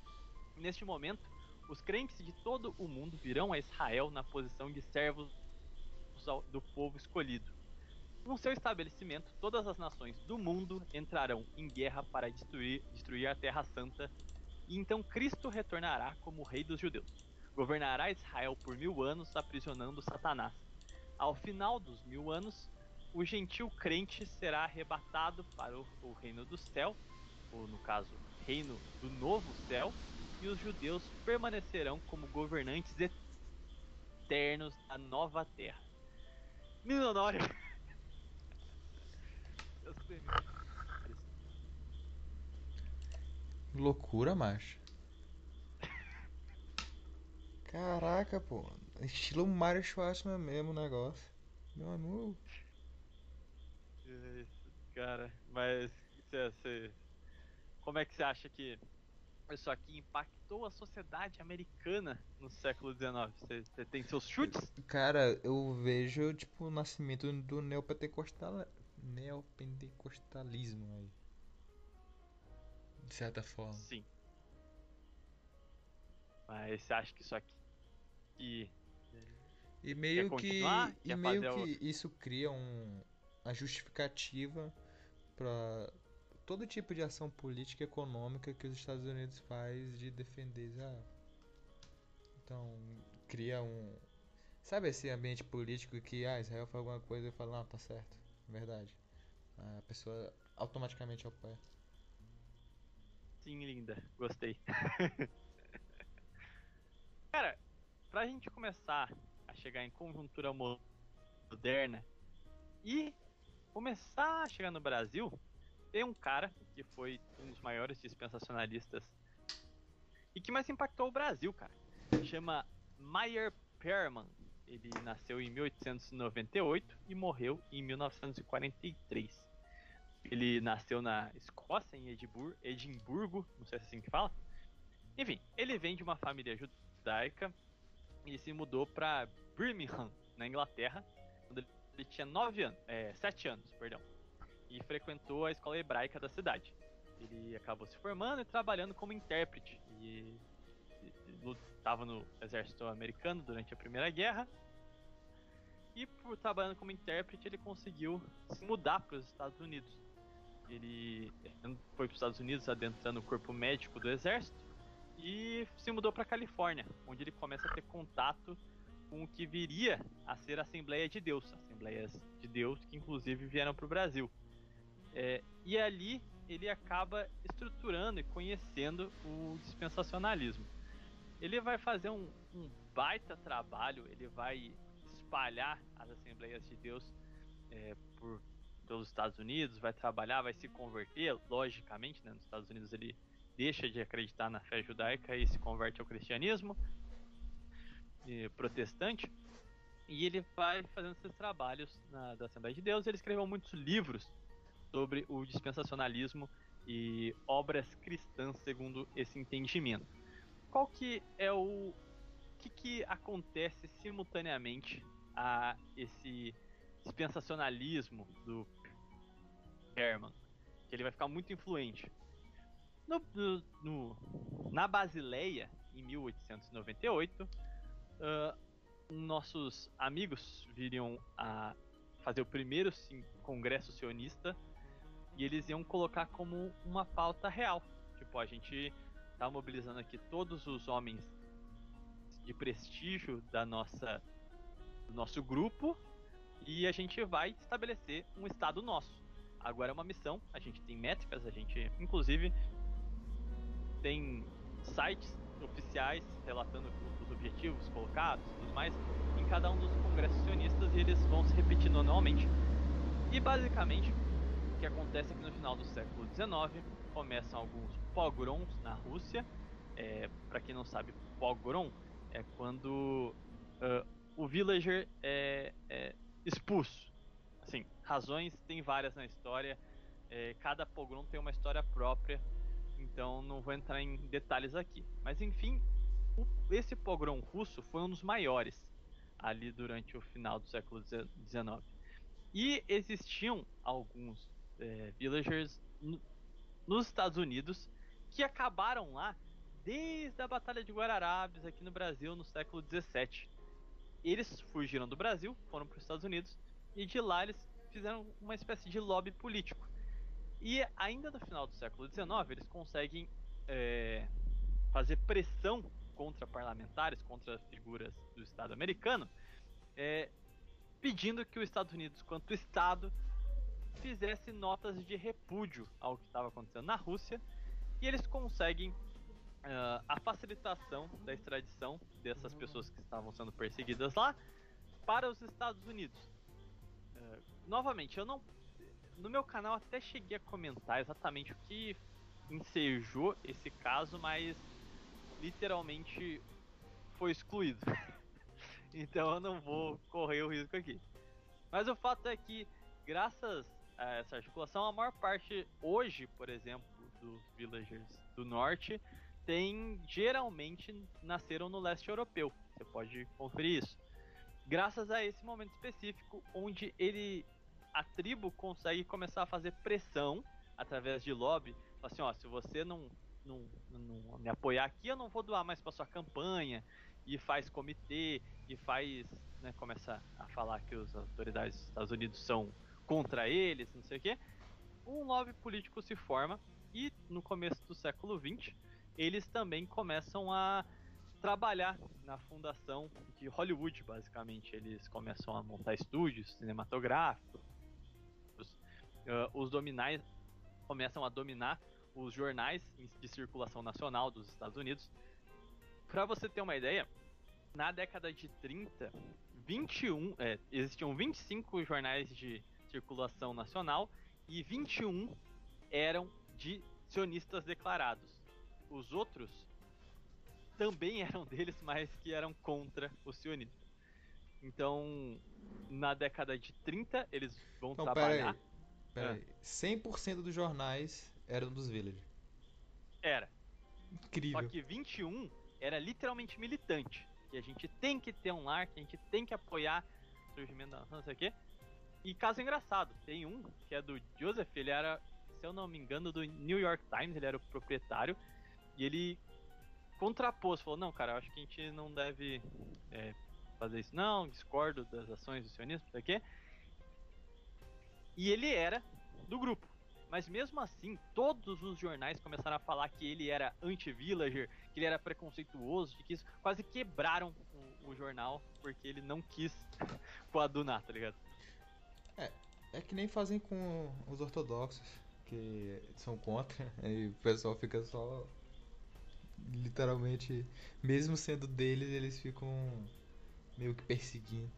Neste momento, os crentes de todo o mundo virão a Israel na posição de servos do povo escolhido. Com seu estabelecimento, todas as nações do mundo entrarão em guerra para destruir, destruir a Terra Santa, e então Cristo retornará como Rei dos Judeus. Governará Israel por mil anos, aprisionando Satanás. Ao final dos mil anos, o gentil crente será arrebatado para o, o reino do céu, ou no caso, reino do novo céu, e os judeus permanecerão como governantes eternos da nova terra. Milionário! Loucura, macho. Caraca, pô. Estilo Mario Schwartzman mesmo o negócio. Meu amigo. Cara, mas cê, cê, como é que você acha que isso aqui impactou a sociedade americana no século XIX? Você tem seus chutes? Cara, eu vejo tipo o nascimento do neopentecostal, neopentecostalismo aí. De certa forma. Sim. Mas você acha que isso aqui e e meio que e meio que isso cria um a justificativa para todo tipo de ação política e econômica que os Estados Unidos faz de defender Israel. Então, cria um sabe esse ambiente político que ah, Israel faz alguma coisa e fala, não, tá certo, verdade. A pessoa automaticamente apoia. Sim, linda. Gostei. <laughs> Cara, pra gente começar a chegar em conjuntura moderna e começar a chegar no Brasil, tem um cara que foi um dos maiores dispensacionalistas e que mais impactou o Brasil, cara. Chama Meyer Perman. Ele nasceu em 1898 e morreu em 1943. Ele nasceu na Escócia, em Edimburgo, Edimburgo, não sei se é assim que fala. Enfim, ele vem de uma família judaica e se mudou para Birmingham, na Inglaterra, quando ele tinha nove anos, é, sete anos, perdão, e frequentou a escola hebraica da cidade. ele acabou se formando e trabalhando como intérprete. E estava no exército americano durante a Primeira Guerra. E por trabalhando como intérprete, ele conseguiu se mudar para os Estados Unidos. Ele foi para os Estados Unidos adentrando o corpo médico do exército e se mudou para Califórnia, onde ele começa a ter contato com o que viria a ser a Assembleia de Deus, Assembleias de Deus que inclusive vieram para o Brasil. É, e ali ele acaba estruturando e conhecendo o dispensacionalismo. Ele vai fazer um, um baita trabalho, ele vai espalhar as Assembleias de Deus é, por pelos Estados Unidos, vai trabalhar, vai se converter, logicamente, né, nos Estados Unidos ele deixa de acreditar na fé judaica e se converte ao cristianismo protestante. E ele vai fazendo esses trabalhos na, da Assembleia de Deus. Ele escreveu muitos livros sobre o dispensacionalismo e obras cristãs segundo esse entendimento. Qual que é o que, que acontece simultaneamente a esse dispensacionalismo do Herman? Que ele vai ficar muito influente. No, no, na Basileia, em 1898, uh, nossos amigos viriam a fazer o primeiro sim, congresso sionista e eles iam colocar como uma pauta real. Tipo, a gente tá mobilizando aqui todos os homens de prestígio da nossa do nosso grupo e a gente vai estabelecer um estado nosso. Agora é uma missão, a gente tem métricas, a gente inclusive tem sites oficiais relatando os objetivos colocados tudo mais em cada um dos congressos sionistas e eles vão se repetindo anualmente. E basicamente, o que acontece é que no final do século XIX começam alguns pogroms na Rússia. É, Para quem não sabe, pogrom é quando uh, o villager é, é, expulso. Assim, razões tem várias na história. É, cada pogrom tem uma história própria então não vou entrar em detalhes aqui. Mas enfim, o, esse pogrom russo foi um dos maiores ali durante o final do século XIX. E existiam alguns é, villagers nos Estados Unidos que acabaram lá desde a Batalha de Guararapes aqui no Brasil no século XVII. Eles fugiram do Brasil, foram para os Estados Unidos e de lá eles fizeram uma espécie de lobby político. E ainda no final do século XIX, eles conseguem é, fazer pressão contra parlamentares, contra figuras do Estado americano, é, pedindo que os Estados Unidos, quanto Estado, fizesse notas de repúdio ao que estava acontecendo na Rússia, e eles conseguem uh, a facilitação da extradição dessas pessoas que estavam sendo perseguidas lá para os Estados Unidos. Uh, novamente, eu não no meu canal até cheguei a comentar exatamente o que ensejou esse caso, mas literalmente foi excluído. <laughs> então eu não vou correr o risco aqui. Mas o fato é que, graças essa articulação, a maior parte hoje, por exemplo, dos villagers do norte tem geralmente nasceram no leste europeu. Você pode conferir isso. Graças a esse momento específico, onde ele a tribo consegue começar a fazer pressão através de lobby. Assim, ó, se você não, não, não me apoiar aqui, eu não vou doar mais para sua campanha. E faz comitê, e faz. Né, começa a falar que as autoridades dos Estados Unidos são contra eles, não sei o quê. Um lobby político se forma, e no começo do século XX, eles também começam a trabalhar na fundação de Hollywood, basicamente. Eles começam a montar estúdios cinematográficos, uh, os dominais começam a dominar os jornais de circulação nacional dos Estados Unidos. Para você ter uma ideia, na década de 30, 21, é, existiam 25 jornais de circulação nacional e 21 eram de sionistas declarados. Os outros também <laughs> eram deles, mas que eram contra o sionismo. Então, na década de 30, eles vão então, trabalhar. Pera aí. 100% dos jornais eram dos Village. Era. Incrível. Só que 21 era literalmente militante. Que a gente tem que ter um lar, que a gente tem que apoiar o surgimento da não sei o quê. E caso engraçado, tem um que é do Joseph, ele era se eu não me engano, do New York Times, ele era o proprietário, e ele contrapôs, falou, não, cara, acho que a gente não deve é, fazer isso não, discordo das ações do sionismo, não sei o quê. E ele era do grupo. Mas mesmo assim, todos os jornais começaram a falar que ele era anti-villager, que ele era preconceituoso, que isso quase quebraram o, o jornal porque ele não quis <laughs> coadunar, tá ligado? É, é que nem fazem com os ortodoxos, que são contra, <laughs> e o pessoal fica só literalmente, mesmo sendo deles, eles ficam meio que perseguindo.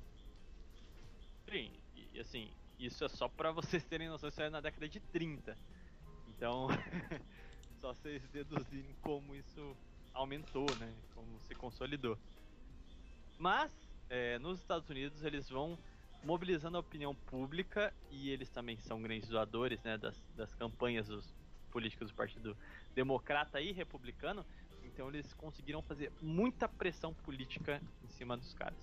Sim, e assim, isso é só pra vocês terem noção, isso é na década de 30. Então, <laughs> só vocês deduzirem como isso aumentou, né? Como se consolidou. Mas, é, nos Estados Unidos, eles vão mobilizando a opinião pública e eles também são grandes doadores né, das, das campanhas dos políticos do Partido Democrata e Republicano. Então, eles conseguiram fazer muita pressão política em cima dos caras.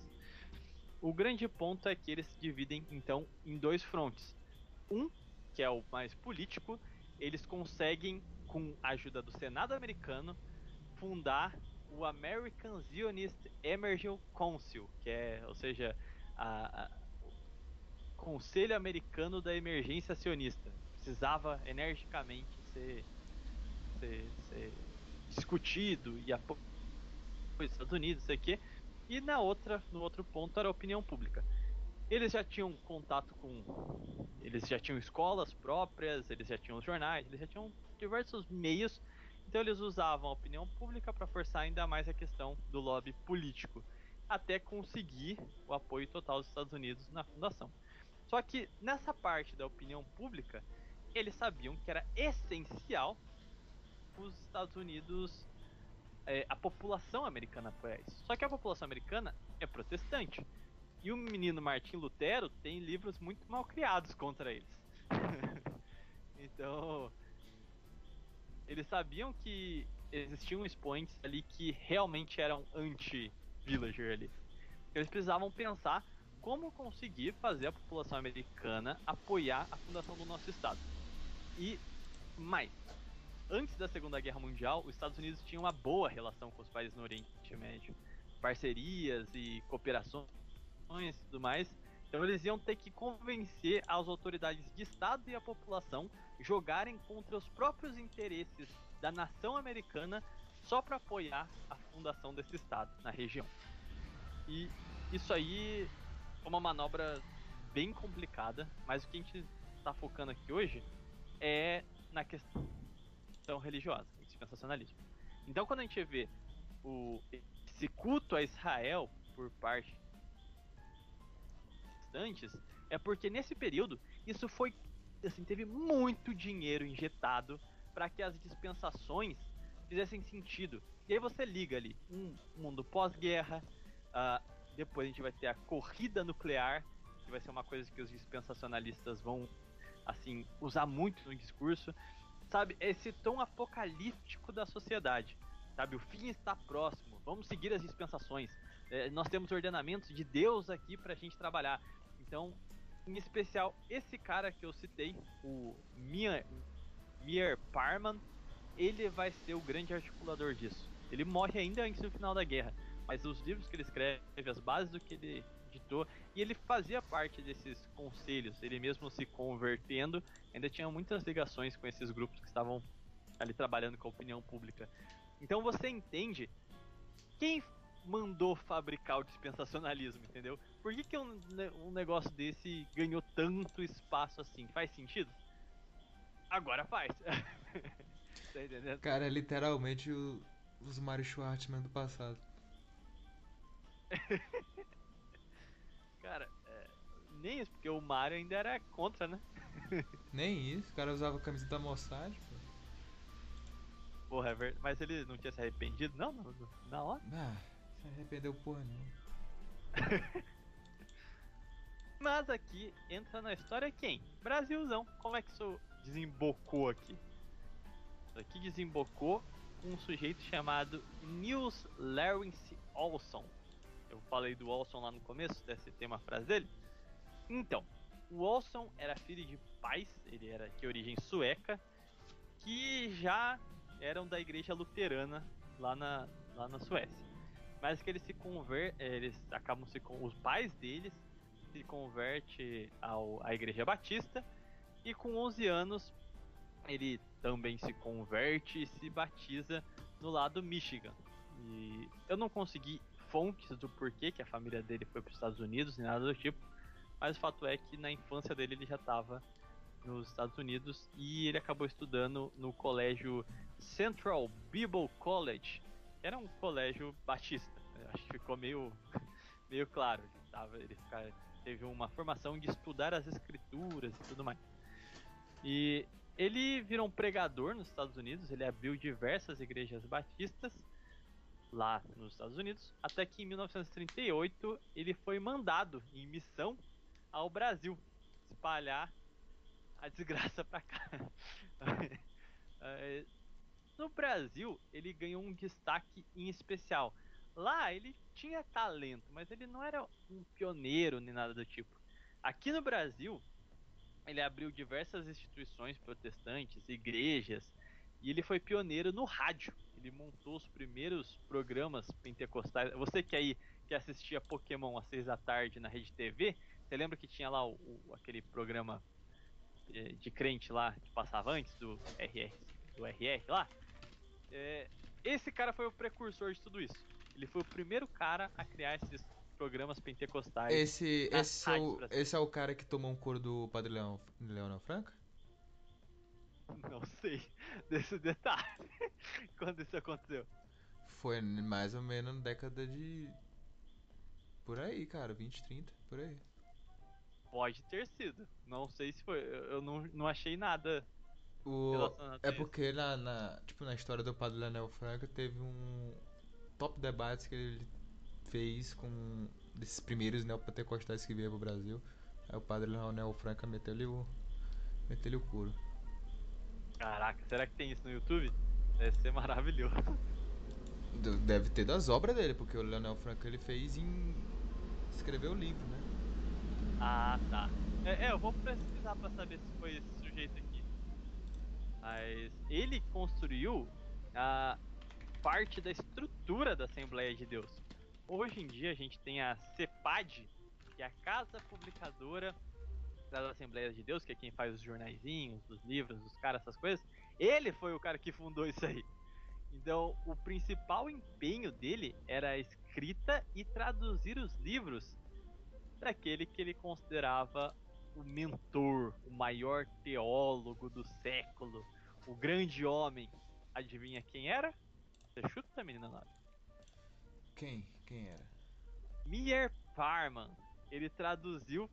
O grande ponto é que eles se dividem então em dois frontes. Um, que é o mais político, eles conseguem, com a ajuda do Senado americano, fundar o American Zionist Emergency Council, que é, ou seja, a, Conselho Americano da Emergência Sionista. Precisava energicamente ser, ser, ser discutido e apoiado pelos Estados Unidos, sei que e na outra, no outro ponto era a opinião pública. Eles já tinham contato com. Eles já tinham escolas próprias, eles já tinham jornais, eles já tinham diversos meios. Então eles usavam a opinião pública para forçar ainda mais a questão do lobby político, até conseguir o apoio total dos Estados Unidos na fundação. Só que nessa parte da opinião pública, eles sabiam que era essencial os Estados Unidos é, a população americana apoia isso. Só que a população americana é protestante. E o menino Martin Lutero tem livros muito mal criados contra eles. <laughs> então, eles sabiam que existiam expoentes ali que realmente eram anti-villager ali. Eles precisavam pensar como conseguir fazer a população americana apoiar a fundação do nosso estado. E mais, antes da Segunda Guerra Mundial, os Estados Unidos tinham uma boa relação com os países no Oriente Médio, parcerias e cooperações e tudo mais. Então eles iam ter que convencer as autoridades de Estado e a população jogarem contra os próprios interesses da nação americana só para apoiar a fundação desse Estado na região. E isso aí uma manobra bem complicada, mas o que a gente está focando aqui hoje é na questão religiosa, dispensacionalismo. Então, quando a gente vê o, esse culto a Israel por parte restantes, é porque nesse período isso foi assim teve muito dinheiro injetado para que as dispensações fizessem sentido. E aí você liga ali um mundo pós-guerra, uh, depois a gente vai ter a corrida nuclear, que vai ser uma coisa que os dispensacionalistas vão assim usar muito no discurso sabe, esse tom apocalíptico da sociedade. Sabe, o fim está próximo, vamos seguir as dispensações. É, nós temos ordenamentos de Deus aqui para a gente trabalhar. Então, em especial, esse cara que eu citei, o Mir, Mir Parman, ele vai ser o grande articulador disso. Ele morre ainda antes do final da guerra, mas os livros que ele escreve, as bases do que ele editor, e ele fazia parte desses conselhos, ele mesmo se convertendo, ainda tinha muitas ligações com esses grupos que estavam ali trabalhando com a opinião pública. Então você entende quem mandou fabricar o dispensacionalismo, entendeu? Por que, que um, um negócio desse ganhou tanto espaço assim? Faz sentido? Agora faz. <laughs> tá entendendo? Cara, é literalmente o, os Mario Schwartzman do passado. <laughs> Cara, é, nem isso, porque o Mario ainda era contra, né? <laughs> nem isso, o cara usava a camisa da Mossad, pô. Porra, é verdade. Mas ele não tinha se arrependido? Não, na hora? Ah, se arrependeu porra não. <laughs> Mas aqui entra na história quem? Brasilzão. Como é que isso desembocou aqui? Isso aqui desembocou com um sujeito chamado Nils Lawrence Olson eu falei do Olson lá no começo, desse tem uma frase dele. Então, O Olson era filho de pais, ele era de origem sueca, que já eram da igreja luterana lá na, lá na Suécia. Mas que eles se conver, eles acabam se os pais deles se converte ao, à igreja batista e com 11 anos ele também se converte e se batiza no lado Michigan. E eu não consegui fontes do porquê que a família dele foi para os Estados Unidos, nem nada do tipo, mas o fato é que na infância dele ele já estava nos Estados Unidos e ele acabou estudando no colégio Central Bible College, que era um colégio batista. Eu acho que ficou meio, <laughs> meio claro. Ele, tava, ele teve uma formação de estudar as escrituras e tudo mais. E ele virou um pregador nos Estados Unidos, ele abriu diversas igrejas batistas lá nos Estados Unidos, até que em 1938 ele foi mandado em missão ao Brasil espalhar a desgraça pra cá. <laughs> É, no Brasil, ele ganhou um destaque em especial. Lá ele tinha talento, mas ele não era um pioneiro nem nada do tipo. Aqui no Brasil, ele abriu diversas instituições protestantes, igrejas, e ele foi pioneiro no rádio. Ele montou os primeiros programas pentecostais. Você que aí que assistia Pokémon às seis da tarde na Rede TV, você lembra que tinha lá o, o, aquele programa de, de, crente lá que passava antes do RR, do RR lá? É, esse cara foi o precursor de tudo isso. Ele foi o primeiro cara a criar esses programas pentecostais. Esse, esse, é o, esse é o cara que tomou um couro do Padre Leão, Leonel Franca? Não sei <laughs> desse detalhe. <laughs> Quando isso aconteceu? Foi mais ou menos na década de. Por aí, cara, 20, 30, por aí. Pode ter sido. Não sei se foi. Eu não, não achei nada. O... É porque na, na, tipo, na história do Padre Leonel Franca teve um top debates que ele fez com desses primeiros neopentecostais que vieram pro Brasil. Aí o Padre Leonel Franca meteu-lhe o. meteu-lhe o couro. Caraca, será que tem isso no YouTube? Deve ser maravilhoso. Deve ter das obras dele, porque o Leonel Franca ele fez em. escreveu o livro, né? Ah, tá. É, é, eu vou pesquisar pra saber se foi esse sujeito aqui. Mas ele construiu a parte da estrutura da Assembleia de Deus. Hoje em dia a gente tem a CEPAD, que é a Casa Publicadora das Assembleias de Deus, que é quem faz os jornaizinhos, os livros, os caras, essas coisas. Ele foi o cara que fundou isso aí. Então, o principal empenho dele era a escrita e traduzir os livros daquele que ele considerava o mentor, o maior teólogo do século, o grande homem. Adivinha quem era? Você chuta, menina nova? Quem? Quem era? Mier Parman. Ele traduziu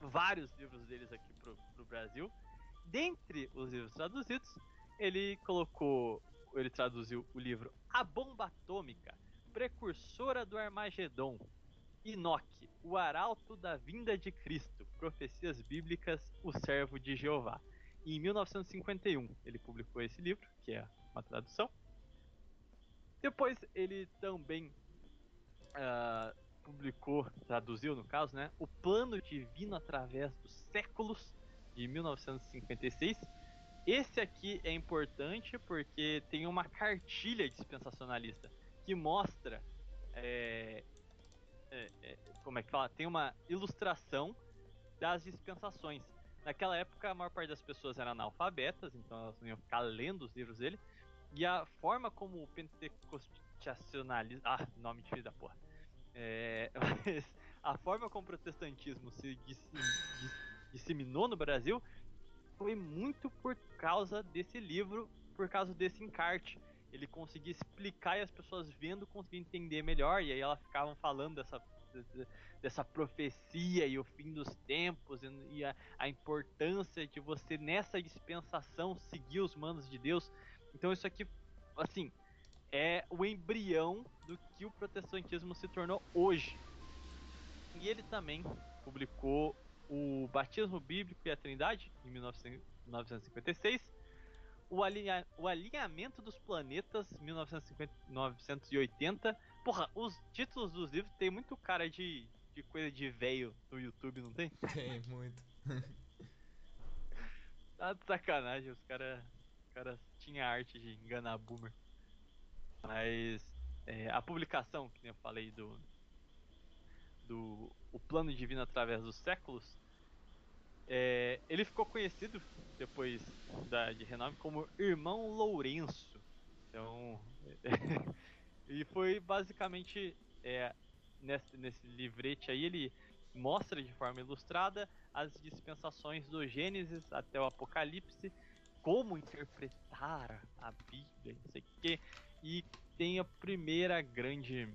vários livros deles aqui pro, pro Brasil. Dentre os livros traduzidos, ele colocou, ele traduziu o livro A Bomba Atômica, precursora do Armagedon, Enoque, o arauto da vinda de Cristo, profecias bíblicas, o servo de Jeová. Em 1951 ele publicou esse livro, que é uma tradução. Depois ele também uh, publicou, traduziu no caso, né, o Plano Divino através dos séculos de 1956. Esse aqui é importante porque tem uma cartilha dispensacionalista que mostra é, é, é, como é que fala? Tem uma ilustração das dispensações. Naquela época, a maior parte das pessoas eram analfabetas, então elas não iam ficar lendo os livros dele. E a forma como o pentecostacionalismo. Ah, nome difícil da porra. É, <laughs> a forma como o protestantismo se disseminou no Brasil foi muito por causa desse livro, por causa desse encarte ele conseguia explicar e as pessoas vendo conseguiam entender melhor, e aí elas ficavam falando dessa, dessa profecia e o fim dos tempos e a, a importância de você nessa dispensação seguir os mandos de Deus. Então isso aqui, assim, é o embrião do que o protestantismo se tornou hoje. E ele também publicou o Batismo Bíblico e a Trindade em 1956 o, alinha, o Alinhamento dos Planetas, 1950, 1980. Porra, os títulos dos livros tem muito cara de, de coisa de velho no YouTube, não tem? <laughs> Tem, muito. <laughs> Tá de sacanagem, os caras cara tinham arte de enganar boomer. Mas é, a publicação, que eu falei do. do O Plano Divino através dos séculos. É, ele ficou conhecido depois da, de renome como Irmão Lourenço. Então. <laughs> e foi basicamente é, nesse, nesse livrete aí ele mostra de forma ilustrada as dispensações do Gênesis até o Apocalipse, como interpretar a Bíblia, não sei o quê, e tem a primeira grande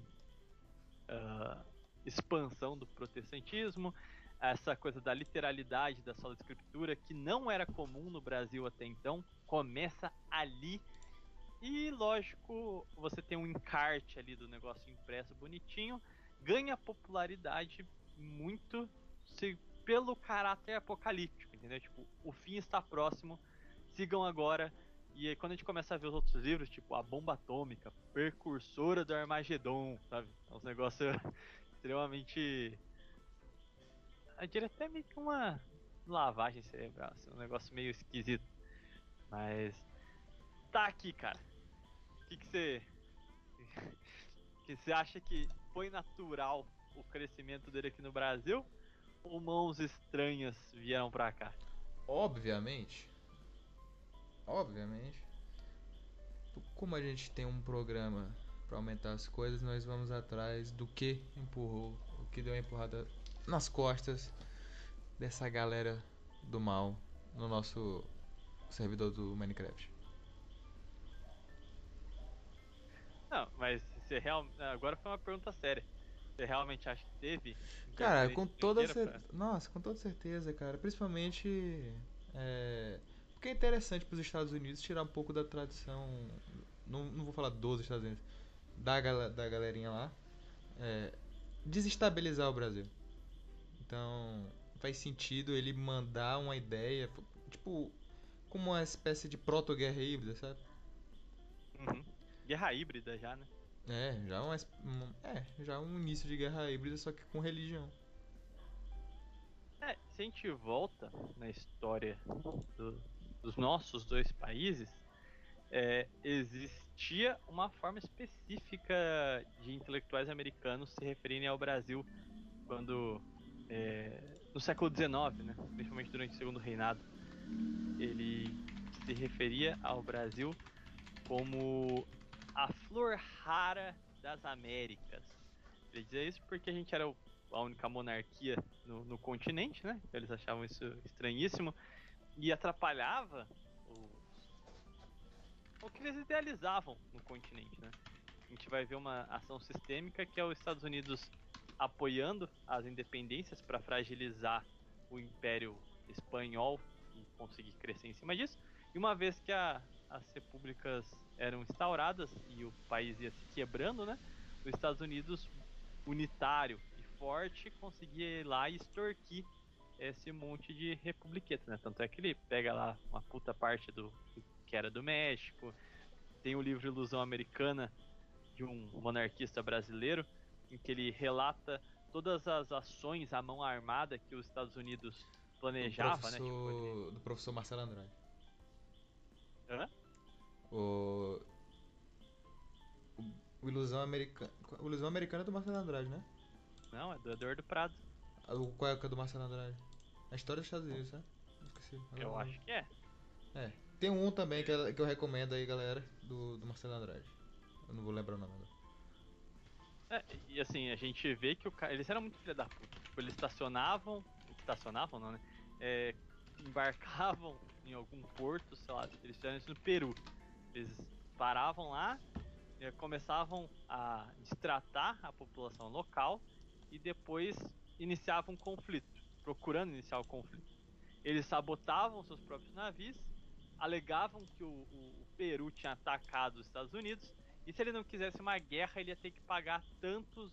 uh, expansão do protestantismo, essa coisa da literalidade da sola escritura, que não era comum no Brasil até então, começa ali. E lógico, você tem um encarte ali do negócio impresso bonitinho, ganha popularidade muito se, pelo caráter apocalíptico, entendeu? Tipo, o fim está próximo, sigam agora. E aí, quando a gente começa a ver os outros livros, tipo a bomba atômica, precursora do Armagedon, sabe? É um negócio <laughs> extremamente. Eu diria até meio que uma lavagem cerebral, assim, um negócio meio esquisito. Mas. Tá aqui, cara. O que você. <laughs> que você acha que foi natural o crescimento dele aqui no Brasil? Ou mãos estranhas vieram pra cá? Obviamente. Obviamente. Como a gente tem um programa para aumentar as coisas, nós vamos atrás do que empurrou, o que deu uma empurrada nas costas dessa galera do mal no nosso servidor do Minecraft. Não, mas você real... agora foi uma pergunta séria. Você realmente acha que teve? Cara, com toda certeza. Pra... Nossa, com toda certeza, cara. Principalmente. É... Porque é interessante para os Estados Unidos tirar um pouco da tradição. Não, não vou falar dos Estados Unidos. Da, da galerinha lá. É... Desestabilizar o Brasil. Então. Faz sentido ele mandar uma ideia. Tipo. Como uma espécie de proto-guerra híbrida, sabe? Uhum. Guerra híbrida já, né? É, já um, é, já um início de guerra híbrida, só que com religião. É, se a gente volta na história do, dos nossos dois países, é, existia uma forma específica de intelectuais americanos se referirem ao Brasil quando é, no século XIX, né, principalmente durante o segundo reinado, ele se referia ao Brasil como a flor rara das Américas. Ele dizia isso porque a gente era a única monarquia no, no continente, né? Eles achavam isso estranhíssimo e atrapalhava o que eles idealizavam no continente, né? A gente vai ver uma ação sistêmica que é os Estados Unidos apoiando as independências para fragilizar o Império Espanhol e conseguir crescer em cima disso. E uma vez que a, as repúblicas eram instauradas e o país ia se quebrando, né? Os Estados Unidos, unitário e forte, conseguia ir lá e extorquir esse monte de republiquetas, né? Tanto é que ele pega lá uma puta parte do que era do México. Tem o livro Ilusão Americana de um monarquista brasileiro, em que ele relata todas as ações à mão armada que os Estados Unidos planejava, do né? Tipo, ele... Do professor Marcelo Andrade. Hã? O. O Ilusão Americana. O Ilusão Americana é do Marcelo Andrade, né? Não, é do Eduardo Prado. O qual é que é do Marcelo Andrade? A história dos Estados Unidos, né? Esqueci. Agora eu acho que é. É. Tem um também que, que eu recomendo aí, galera, do, do Marcelo Andrade. Eu não vou lembrar o nome agora. É, e assim, a gente vê que o cara, eles eram muito filha da puta. Tipo, eles estacionavam. Estacionavam não, né? É, embarcavam <laughs> em algum porto, sei lá, eles fizeram isso no Peru. Eles paravam lá, começavam a destratar a população local e depois iniciavam um conflito, procurando iniciar o conflito. Eles sabotavam seus próprios navios, alegavam que o, o, o Peru tinha atacado os Estados Unidos e se ele não quisesse uma guerra, ele ia ter que pagar tantos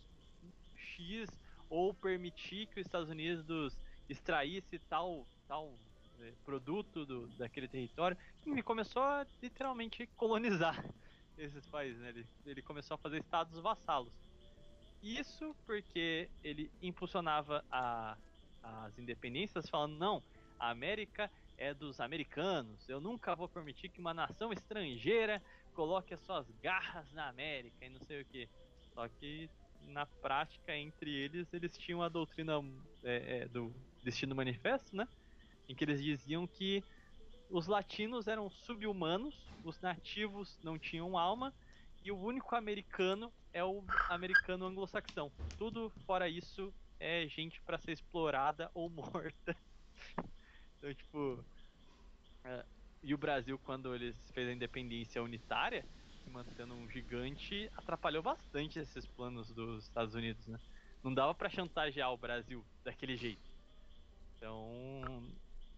X ou permitir que os Estados Unidos extraísse tal, tal é, produto do, daquele território, e começou a literalmente colonizar <laughs> esses países. Né? Ele, ele começou a fazer estados vassalos. Isso porque ele impulsionava a, as independências, falando: não, a América é dos americanos, eu nunca vou permitir que uma nação estrangeira coloque as suas garras na América e não sei o que. Só que na prática, entre eles, eles tinham a doutrina é, é, do Destino Manifesto, né? Em que eles diziam que os latinos eram subhumanos, os nativos não tinham alma e o único americano é o americano anglo-saxão. Tudo fora isso é gente para ser explorada ou <laughs> morta. então, tipo. É, e o Brasil, quando eles fez a independência unitária, se mantendo um gigante, atrapalhou bastante esses planos dos Estados Unidos, né? Não dava para chantagear o Brasil daquele jeito. Então,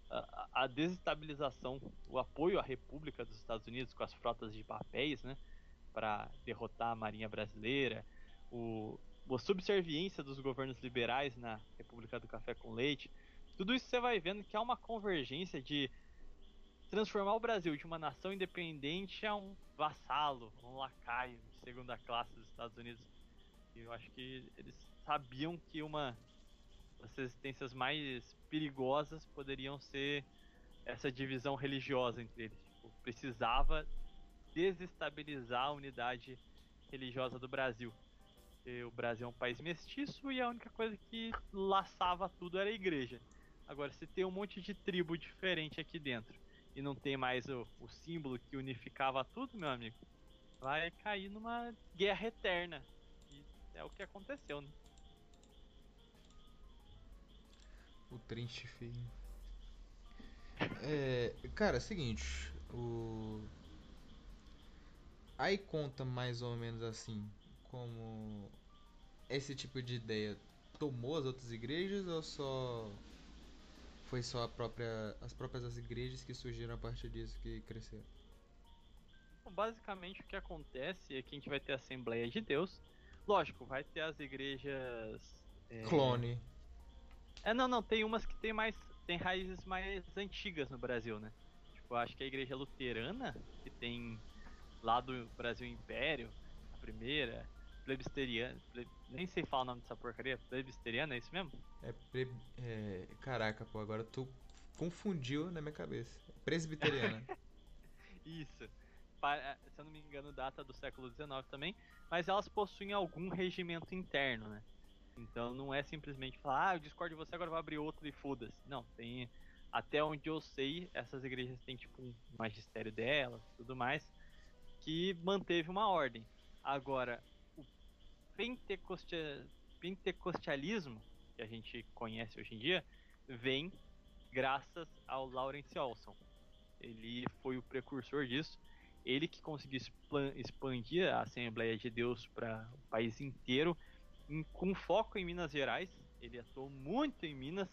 a, a, desestabilização, o apoio à República dos Estados Unidos com as frotas de papéis, né? para derrotar a Marinha Brasileira, o, a subserviência dos governos liberais na República do Café com Leite, tudo isso você vai vendo que há uma convergência de transformar o Brasil de uma nação independente a um vassalo, um lacaio de segunda classe dos Estados Unidos. E eu acho que eles sabiam que uma das resistências mais perigosas poderiam ser essa divisão religiosa entre eles. Tipo, precisava desestabilizar a unidade religiosa do Brasil. E o Brasil é um país mestiço e a única coisa que laçava tudo era a igreja. Agora, se tem um monte de tribo diferente aqui dentro e não tem mais o, o símbolo que unificava tudo, meu amigo, vai cair numa guerra eterna. E é o que aconteceu, né? O triste feio. É, cara, é o seguinte, o Aí conta mais ou menos assim como esse tipo de ideia tomou as outras igrejas ou só foi só própria as próprias igrejas que surgiram a partir disso que cresceram? Basicamente o que acontece é que a gente vai ter a Assembleia de Deus. Lógico, vai ter as igrejas é... clone. É, não, não, tem umas que tem mais tem raízes mais antigas no Brasil, né? Tipo, acho que a igreja luterana, que tem lá do Brasil Império, a primeira, plebisteriana, nem sei falar o nome dessa porcaria, plebisteriana, é isso mesmo? É, pre, é caraca, pô, agora tu confundiu na minha cabeça. Presbiteriana. <laughs> isso. Se eu não me engano, data do século XIX também, mas elas possuem algum regimento interno, né? Então não é simplesmente falar, ah, eu discordo de você, agora vou abrir outro e foda-se. Não, tem. Até onde eu sei, essas igrejas têm tipo um magistério delas tudo mais que manteve uma ordem. Agora, o pentecostalismo, que a gente conhece hoje em dia, vem graças ao Lawrence Olson. Ele foi o precursor disso. Ele que conseguiu expandir a Assembleia de Deus para o país inteiro, em, com foco em Minas Gerais. Ele atuou muito em Minas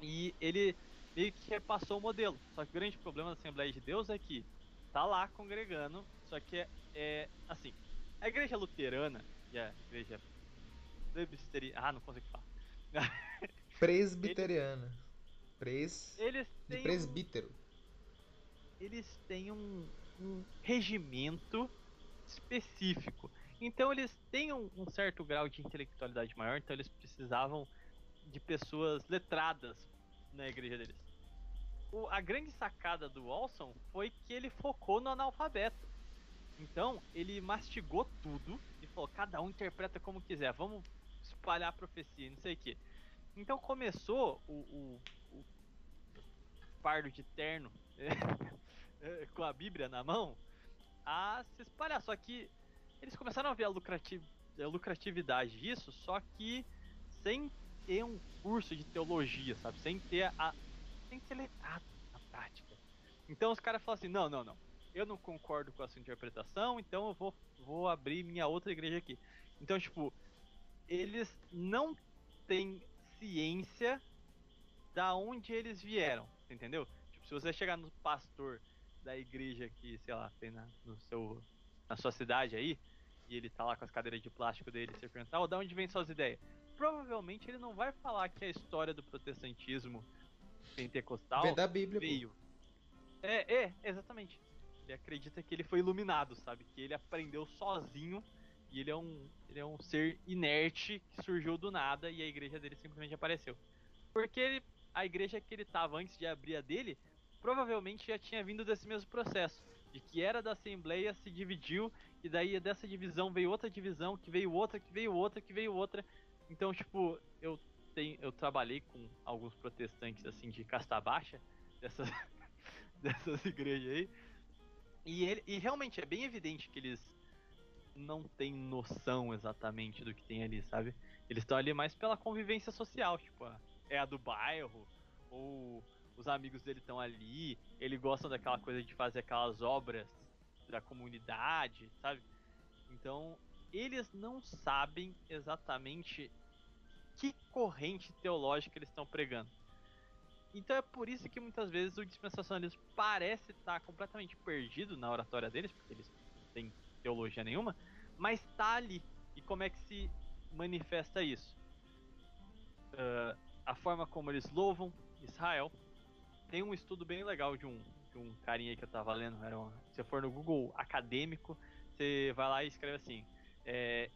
e ele meio que repassou o modelo. Só que o grande problema da Assembleia de Deus é que tá lá congregando, só que é, é assim, a igreja luterana e a igreja presbiteriana, ah, não consigo falar. <laughs> Presbiteriana. Pres... Eles têm de presbítero. Um... Eles têm um, um regimento específico. Então eles têm um, um, certo grau de intelectualidade maior, então eles precisavam de pessoas letradas na igreja deles o, a grande sacada do Olson foi que ele focou no analfabeto. Então, ele mastigou tudo falou: cada um interpreta como quiser, vamos espalhar a profecia, não sei o que. Então começou o, o, o pardo de terno <laughs> com a Bíblia na mão a se espalhar. Só que eles começaram a ver a, lucrativ a lucratividade disso, só que sem ter um curso de teologia, sabe? Sem ter a, que ser letrado na prática. Então os caras falam assim: não, não, não. Eu não concordo com a sua interpretação, então eu vou, vou abrir minha outra igreja aqui. Então, tipo, eles não têm ciência da onde eles vieram, entendeu? Tipo, se você chegar no pastor da igreja que, sei lá, tem na, no seu, na sua cidade aí, e ele tá lá com as cadeiras de plástico dele, você perguntar, oh, da onde vem suas ideias? Provavelmente ele não vai falar que a história do protestantismo pentecostal Vem da Bíblia, veio. É, é, exatamente. Ele acredita que ele foi iluminado, sabe? Que ele aprendeu sozinho E ele é um, ele é um ser inerte que surgiu do nada e a igreja dele simplesmente apareceu. Porque ele, a igreja que ele estava antes de abrir a dele, provavelmente já tinha vindo desse mesmo processo. De que era da Assembleia, se dividiu, e daí dessa divisão veio outra divisão, que veio outra, que veio outra, que veio outra. Então, tipo, eu tenho, eu trabalhei com alguns protestantes assim de casta baixa, dessas, <laughs> dessas igrejas aí. E, ele, e realmente é bem evidente que eles não têm noção exatamente do que tem ali, sabe? Eles estão ali mais pela convivência social, tipo, é a do bairro, ou os amigos dele estão ali, eles gostam daquela coisa de fazer aquelas obras da comunidade, sabe? Então, eles não sabem exatamente que corrente teológica eles estão pregando. Então é por isso que muitas vezes o dispensacionalismo parece estar completamente perdido na oratória deles, porque eles não têm teologia nenhuma, mas está ali. E como é que se manifesta isso? Uh, a forma como eles louvam Israel. Tem um estudo bem legal de um, de um carinha que eu estava lendo. Era uma, se for no Google acadêmico, você vai lá e escreve assim: é,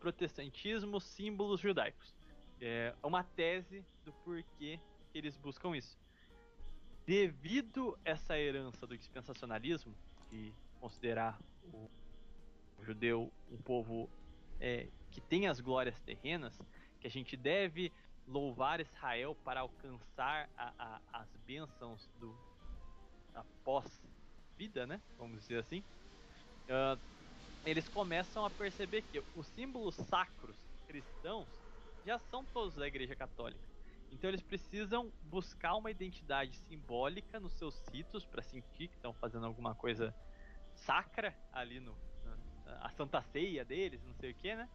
protestantismo, símbolos judaicos. É uma tese do porquê eles buscam isso. Devido essa herança do dispensacionalismo, de considerar o judeu um povo é, que tem as glórias terrenas, que a gente deve louvar Israel para alcançar a, a, as bênçãos do pós-vida, né? Vamos dizer assim. Uh, eles começam a perceber que os símbolos sacros cristãos já são todos da Igreja Católica. Então eles precisam buscar uma identidade simbólica nos seus ritos para sentir que estão fazendo alguma coisa sacra ali no a Santa Ceia deles, não sei o que, né?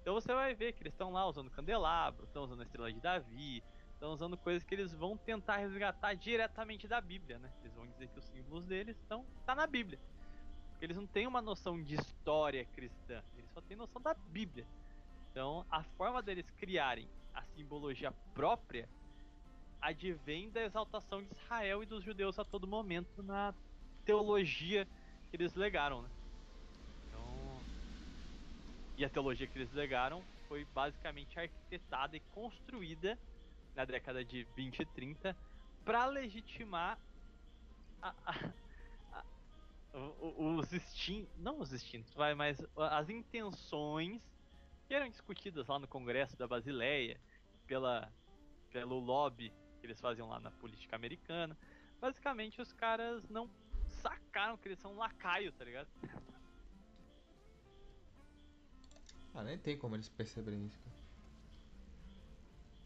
Então você vai ver que eles estão lá usando candelabro, estão usando a estrela de Davi, estão usando coisas que eles vão tentar resgatar diretamente da Bíblia, né? Eles vão dizer que os símbolos deles estão tá na Bíblia. Porque eles não têm uma noção de história cristã, eles só têm noção da Bíblia. Então, a forma deles criarem a simbologia própria advém da exaltação de Israel e dos judeus a todo momento na teologia que eles legaram, né? Então, e a teologia que eles legaram foi basicamente arquitetada e construída na década de 20 e 30 para legitimar a, a, os instintos, não os instintos, vai, mas as intenções que eram discutidas lá no Congresso da Basileia pela pelo lobby que eles faziam lá na política americana. Basicamente, os caras não sacaram que eles são lacaio, tá ligado? Ah, nem tem como eles perceberem isso.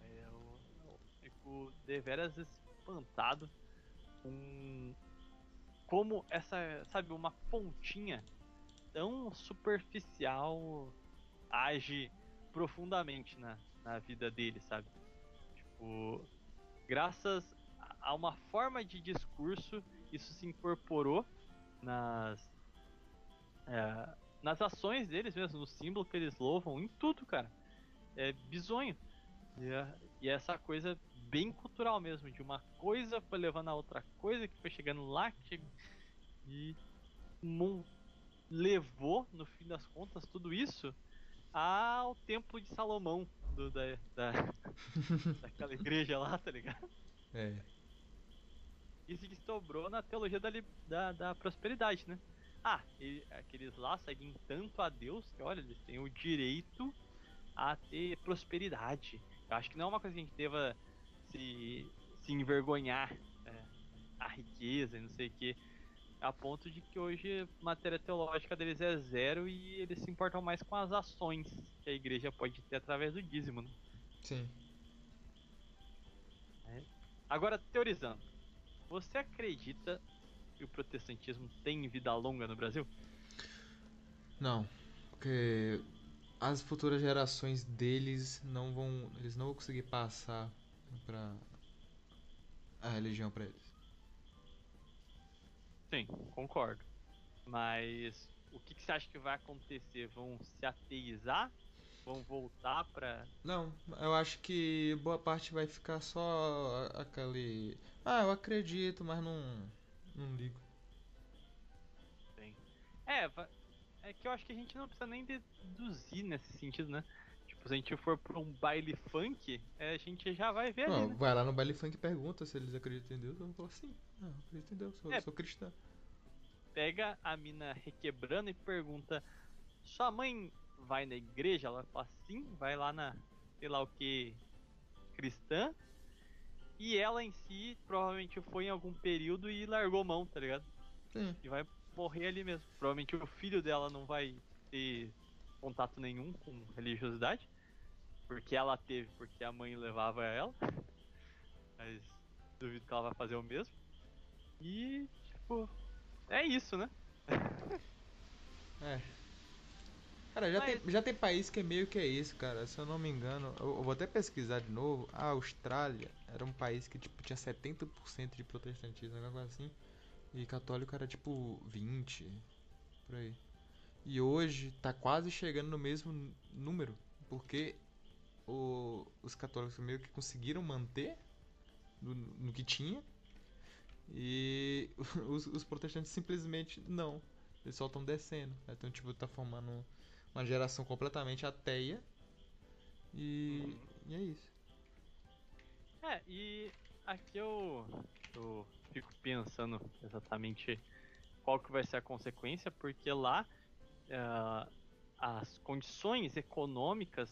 É, eu, eu fico deveras espantado com como essa, sabe, uma pontinha tão superficial age profundamente na, na vida dele, sabe? Tipo, graças a uma forma de discurso, isso se incorporou nas é, nas ações deles mesmo, no símbolo que eles louvam, em tudo, cara. É bizonho. E, é, e é essa coisa bem cultural mesmo, de uma coisa foi levando a outra coisa, que foi chegando lá, que e levou, no fim das contas, tudo isso ao Templo de Salomão, do, da, da <laughs> daquela igreja lá, tá ligado? É. E se desdobrou na teologia da, da, da prosperidade, né? Ah, e, aqueles lá seguem tanto a Deus que, olha, eles têm o direito a ter prosperidade. Eu acho que não é uma coisa que a gente deva se, se envergonhar é, a riqueza e não sei o que. A ponto de que hoje a matéria teológica deles é zero e eles se importam mais com as ações que a igreja pode ter através do dízimo. Né? Sim. É. Agora, teorizando, você acredita que o protestantismo tem vida longa no Brasil? Não, porque as futuras gerações deles não vão, eles não vão conseguir passar para a religião para eles. Sim, concordo. Mas o que, que você acha que vai acontecer? Vão se ateizar? Vão voltar pra. Não, eu acho que boa parte vai ficar só aquele. Ah, eu acredito, mas não. não ligo. Sim. É, é que eu acho que a gente não precisa nem deduzir nesse sentido, né? Tipo, se a gente for pra um baile funk, é, a gente já vai ver Não, ali, né? vai lá no baile funk e pergunta se eles acreditam em Deus. Eu vou falar sim. Não, acredito em Deus, sou, É. sou cristã. Pega a mina requebrando e pergunta: Sua mãe vai na igreja? Ela fala sim, vai lá na, sei lá o que, cristã. E ela em si provavelmente foi em algum período e largou mão, tá ligado? Sim. E vai morrer ali mesmo. Provavelmente o filho dela não vai ter contato nenhum com religiosidade. Porque ela teve, porque a mãe levava ela. <laughs> Mas duvido que ela vai fazer o mesmo. E, tipo, é isso, né? <laughs> É. Cara, já, Mas- tem, já tem país que é meio que é isso, cara. Se eu não me engano, eu, eu vou até pesquisar de novo. A Austrália era um país que tipo, tinha 70% de protestantismo, coisa assim. E católico era tipo 20, por aí. E hoje tá quase chegando no mesmo número, porque o- os católicos meio que conseguiram manter no, no que tinha. E <laughs> os, os protestantes simplesmente não. Eles só estão descendo. Então, tipo, tá formando uma geração completamente ateia. E, e é isso. É, e aqui eu, eu fico pensando exatamente qual que vai ser a consequência, porque lá ah, as condições econômicas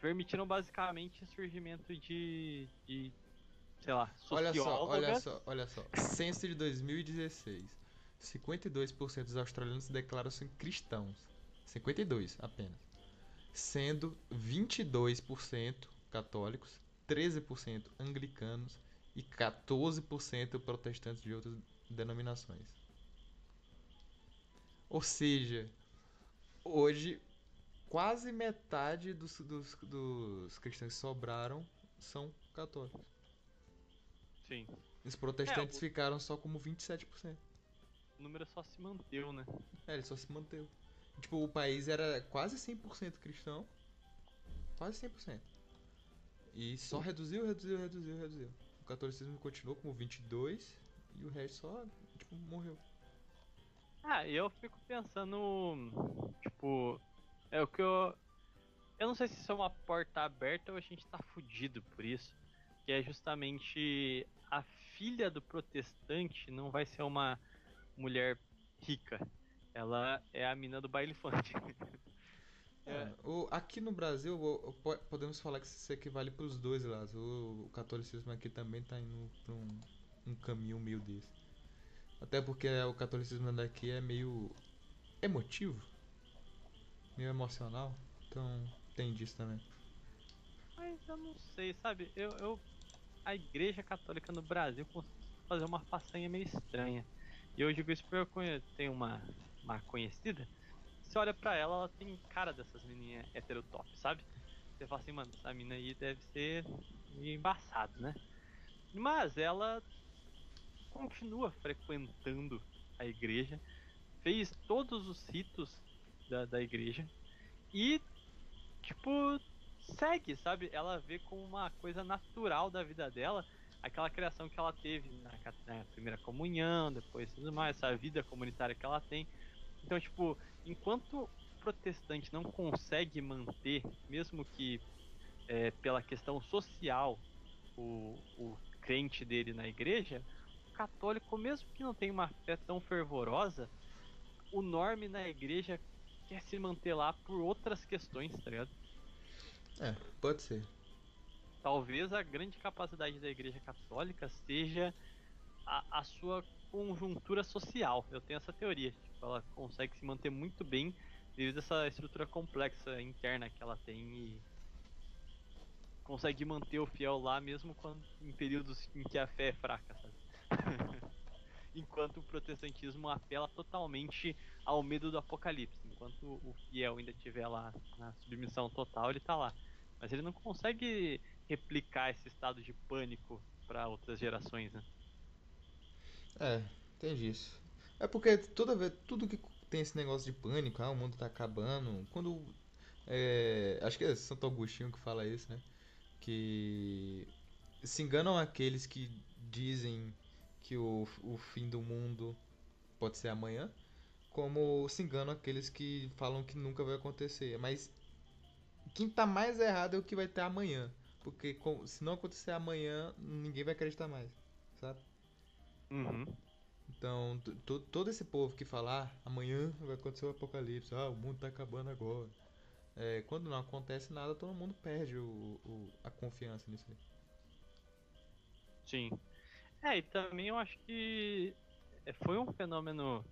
permitiram basicamente o surgimento de, de sei lá, Olha só, olha só, olha só. Censo de 2016. 52% dos australianos declaram-se cristãos. 52 apenas. Sendo 22% católicos, 13% anglicanos e 14% protestantes de outras denominações. Ou seja, hoje quase metade dos, dos, dos cristãos que sobraram são católicos. Sim, Os protestantes É, o- ficaram só como 27%. o número só se manteve, né? É, ele só se manteve. Tipo, o país era quase 100% cristão. Quase 100%. E só reduziu, reduziu, reduziu, reduziu. O catolicismo continuou como 22 e o resto só, tipo, morreu. Ah, eu fico pensando, tipo, é o que eu. Eu não sei se isso é uma porta aberta ou a gente tá fudido por isso. Que é justamente a filha do protestante não vai ser uma mulher rica. Ela é a mina do baile funk. É. O, aqui no Brasil, o- o- po- podemos falar que isso equivale para os dois lados. O, catolicismo aqui também tá indo pra um, um caminho meio desse. Até porque o catolicismo daqui é meio emotivo, meio emocional. Então tem disso também. Mas eu não sei, sabe? Eu, eu- a igreja católica no Brasil conseguiu fazer uma façanha meio estranha. E eu digo isso porque eu tenho uma, uma conhecida. Você olha pra ela, ela tem cara dessas menininhas heterotop, sabe? Você fala assim, mano, essa mina aí deve ser meio embaçado, né? Mas ela continua frequentando a igreja, fez todos os ritos da, da igreja e, tipo, segue, sabe? Ela vê como uma coisa natural da vida dela, aquela criação que ela teve na, na primeira comunhão, depois tudo mais, essa vida comunitária que ela tem. Então, tipo, enquanto o protestante não consegue manter, mesmo que é, pela questão social, o, o crente dele na igreja, católico, mesmo que não tenha uma fé tão fervorosa, o norme na igreja quer se manter lá por outras questões, tá ligado? É, pode ser. talvez a grande capacidade da Igreja Católica seja a, a sua conjuntura social. Eu tenho essa teoria. Tipo, ela consegue se manter muito bem devido a essa estrutura complexa interna que ela tem e consegue manter o fiel lá mesmo quando, em períodos em que a fé é fraca, sabe? <laughs> Enquanto o protestantismo apela totalmente ao medo do apocalipse. Enquanto o fiel ainda estiver lá na submissão total, ele tá lá. Mas ele não consegue replicar esse estado de pânico para outras gerações, né? É, tem disso. É porque toda vez, tudo que tem esse negócio de pânico, ah, o mundo tá acabando. Quando. é, acho que é Santo Agostinho que fala isso, né? Que se enganam aqueles que dizem que o, o fim do mundo pode ser amanhã, como se enganam aqueles que falam que nunca vai acontecer. Mas quem tá mais errado é o que vai ter amanhã. Porque com- se não acontecer amanhã, ninguém vai acreditar mais, sabe? Uhum. Então, todo esse povo que fala, ah, amanhã vai acontecer o apocalipse, ah, o mundo tá acabando agora. É, quando não acontece nada, todo mundo perde o, o- a confiança nisso aí. Sim. É, e também eu acho que é, foi um fenômeno.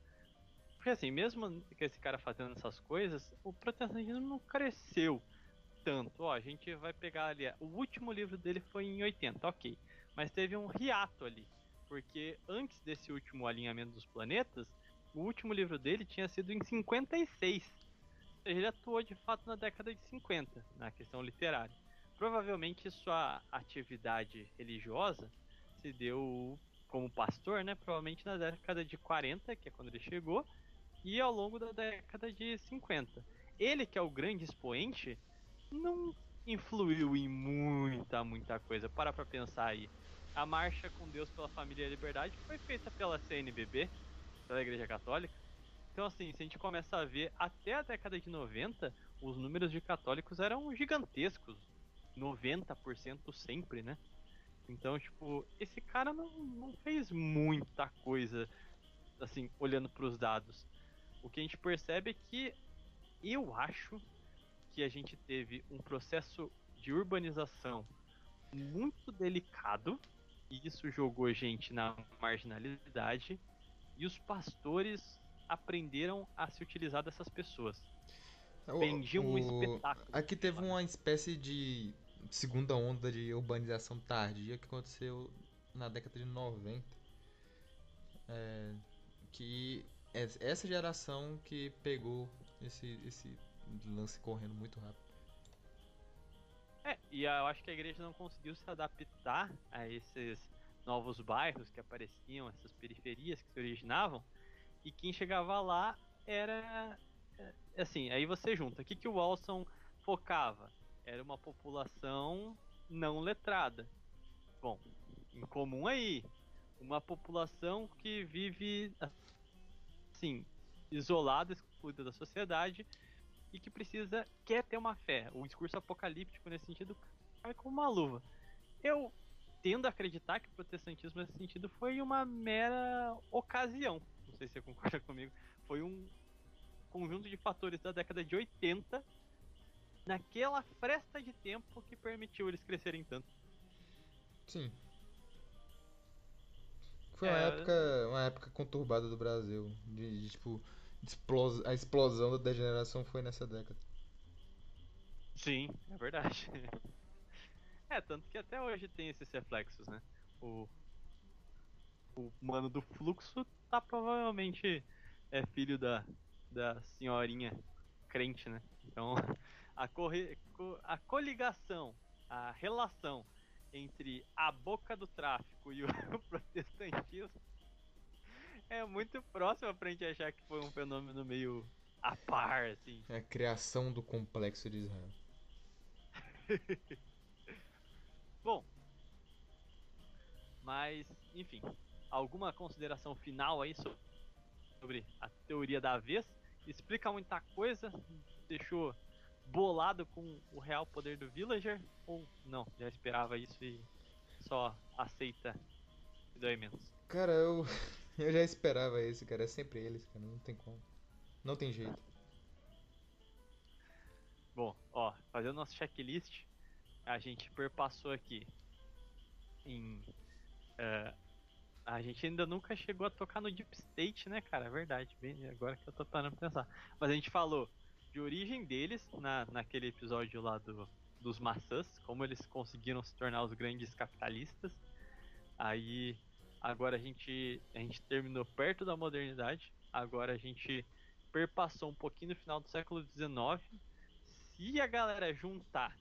Porque assim, mesmo que esse cara fazendo essas coisas, o protestantismo não cresceu tanto. Ó, a gente vai pegar ali. O último livro dele foi em 80, ok. Mas teve um hiato ali. Porque antes desse último alinhamento dos planetas, o último livro dele tinha sido em 56. Ou seja, ele atuou de fato na década de 50, na questão literária. Provavelmente sua atividade religiosa se deu como pastor, né? Provavelmente na década de 40, que é quando ele chegou, e ao longo da década de 50. Ele, que é o grande expoente, não influiu em muita, muita coisa. Para pra pensar aí. A marcha com Deus pela Família e a Liberdade foi feita pela CNBB, pela Igreja Católica. Então, assim, se a gente começa a ver até a década de 90, os números de católicos eram gigantescos. 90% sempre, né? Então, tipo, esse cara não, não fez muita coisa, assim, olhando para os dados. O que a gente percebe é que eu acho que a gente teve um processo de urbanização muito delicado, e isso jogou gente na marginalidade, e os pastores aprenderam a se utilizar dessas pessoas. O- Vendiam um o- espetáculo. Aqui teve uma espécie de segunda onda de urbanização tardia que aconteceu na década de 90. É, que é essa geração que pegou esse, esse lance correndo muito rápido. É, e eu acho que a igreja não conseguiu se adaptar a esses novos bairros que apareciam, essas periferias que se originavam, e quem chegava lá era. é, Assim, aí você junta. O que, que o Walson focava? Era uma população não letrada. Bom, em comum aí, uma população que vive, assim, isolada, excluída da sociedade, e que precisa, quer ter uma fé. O discurso apocalíptico nesse sentido cai como uma luva. Eu tendo a acreditar que o protestantismo nesse sentido foi uma mera ocasião. Não sei se você concorda comigo. Foi um conjunto de fatores da década de 80 naquela fresta de tempo que permitiu eles crescerem tanto. Sim. Foi uma É, época, uma época conturbada do Brasil. De, de, tipo, explos- a explosão da degeneração foi nessa década. Sim, é verdade. <laughs> É, tanto que até hoje tem esses reflexos, né? O, o mano do fluxo tá provavelmente é filho da, da senhorinha crente, né? Então <laughs> a, corre, co- a coligação, a relação entre a boca do tráfico e o <laughs> protestantismo é muito próxima pra gente achar que foi um fenômeno meio a par, assim. É a criação do complexo de Israel. <laughs> Bom, mas enfim, alguma consideração final aí so- sobre a teoria da vez? Explica muita coisa, deixou bolado com o real poder do Villager ou não? Já esperava isso e só aceita e dói menos. Cara, eu, <laughs> eu já esperava esse, cara. É sempre eles, cara. Não tem como. Não tem jeito. Bom, ó, fazendo nosso checklist, a gente perpassou aqui em. eh, a gente ainda nunca chegou a tocar no Deep State, né, cara? É verdade, bem, agora que eu tô parando pra pensar. Mas a gente falou de origem deles na, naquele episódio lá do, dos maçãs, como eles conseguiram se tornar os grandes capitalistas. Aí agora a gente, a gente terminou perto da modernidade, agora a gente perpassou um pouquinho no final do século XIX. Se a galera juntar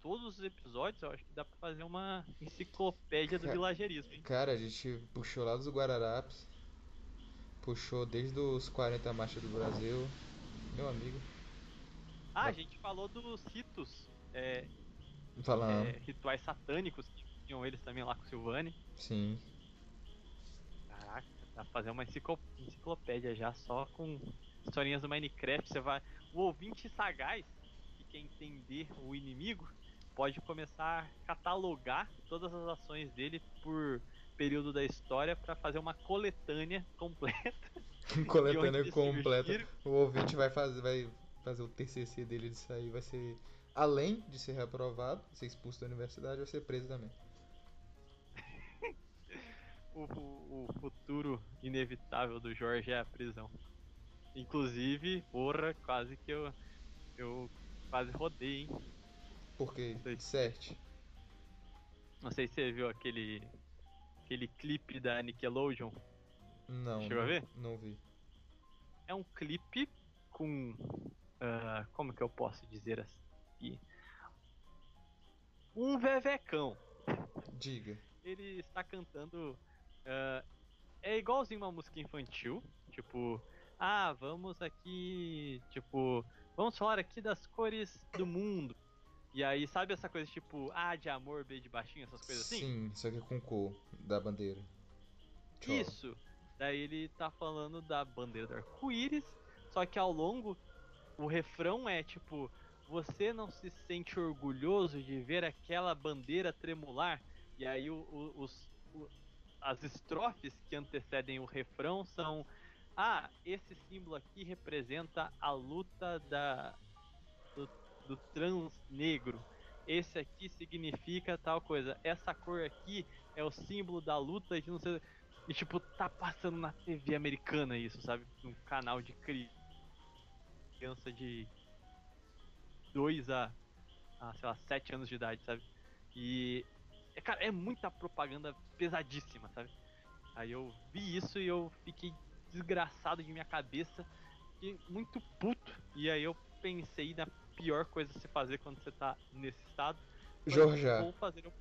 todos os episódios, eu acho que dá pra fazer uma enciclopédia do vilagerismo, hein? Cara, a gente puxou lá dos Guararapes. Puxou desde os 40 marchas do Brasil. Meu amigo. Ah, a gente falou dos ritos, é, Falando. é, rituais satânicos que tinham eles também lá com o Silvani. Sim. Caraca, Dá pra fazer uma enciclo- enciclopédia já só com historinhas do Minecraft. Você vai. O ouvinte sagaz, que quer entender o inimigo, pode começar a catalogar todas as ações dele por período da história pra fazer uma coletânea <laughs> completa. Coletânea completa. O ouvinte vai fazer, vai fazer o TCC dele disso aí, vai ser além de ser reprovado, ser expulso da universidade, vai ser preso também. <laughs> O, o- o futuro inevitável do Jorge é a prisão. Inclusive, porra, quase que eu. Eu quase rodei, hein? Porque, certo. Não sei se você viu aquele. aquele clipe da Nickelodeon. Não. Chegou a não- ver? Não vi. É um clipe com. Ah, como que eu posso dizer assim? Um vevecão. Diga. Ele está cantando. ah, é igualzinho uma música infantil. Tipo, ah, vamos aqui. Tipo, vamos falar aqui das cores do mundo. E aí, sabe essa coisa tipo, ah, de amor, B de baixinho, essas coisas assim? Sim, só que é com cor da bandeira. Tchau. Isso. Daí ele tá falando da bandeira do arco-íris, só que ao longo o refrão é tipo: Você não se sente orgulhoso de ver aquela bandeira tremular? E aí o- o- os, o- as estrofes que antecedem o refrão são: Ah, esse símbolo aqui representa a luta da, do, do trans negro. Esse aqui significa tal coisa. Essa cor aqui é o símbolo da luta de não sei. E tipo, tá passando na TV americana isso, sabe? Um canal de cri- criança de 2 a, a, sei lá, 7 anos de idade, sabe? E. é, Cara, é muita propaganda pesadíssima, sabe? Aí eu vi isso e eu fiquei desgraçado de minha cabeça, fiquei muito puto. E aí eu pensei na pior coisa a se fazer quando você tá nesse estado. Jorja. Vou fazer um.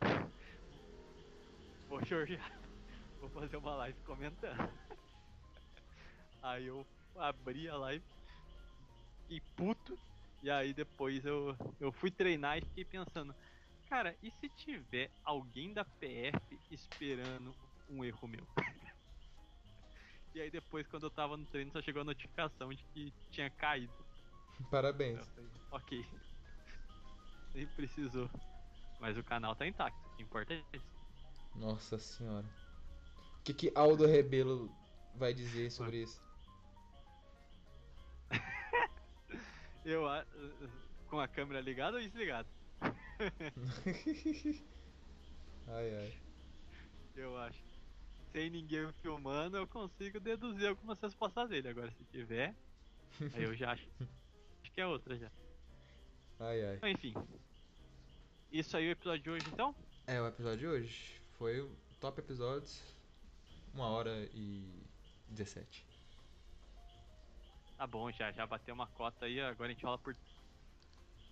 <laughs> Vou Jorgear. Vou fazer uma live comentando. <laughs> Aí eu abri a live e puto. E aí depois eu, eu fui treinar e fiquei pensando, cara, e se tiver alguém da PF esperando um erro meu? <laughs> e aí depois quando eu tava no treino só chegou a notificação de que tinha caído. Parabéns. falei, <laughs> ok. Nem precisou. Mas o canal tá intacto. O que importa é isso. Nossa senhora. O que, que Aldo Rebelo vai dizer sobre isso? Eu com a câmera ligada ou desligada? <laughs> ai ai. Eu acho. Sem ninguém filmando, eu consigo deduzir algumas respostas dele. Agora, se tiver, aí eu já acho. <laughs> Acho que é outra já. Ai ai. Enfim. Isso aí é o episódio de hoje, então? É, o episódio de hoje foi o top episódios. Uma hora e 17. Tá bom, já, já bateu uma cota aí. Agora a gente fala por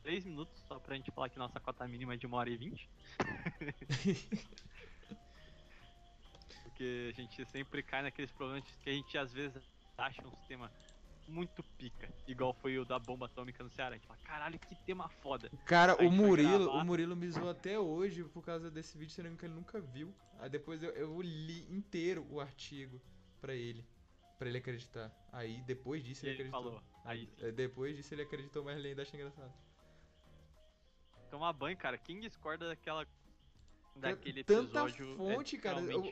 3 minutos, só pra gente falar que nossa cota mínima é de 1 hora e 20. <laughs> Porque a gente sempre cai naqueles problemas que a gente às vezes acha um sistema muito pica. Igual foi o da bomba atômica no Ceará. A gente fala, caralho, que tema foda. Cara, Aí o Murilo, gravar. o Murilo me zoou até hoje por causa desse vídeo, sendo que ele nunca viu. Aí depois eu, eu li inteiro o artigo pra ele, pra ele acreditar. Aí depois disso ele, ele acreditou. falou, aí sim. É, Depois disso ele acreditou, mas ele ainda acha engraçado. Tomar banho, cara. Quem discorda daquela. Daquele tanta episódio. fonte, é cara, eu-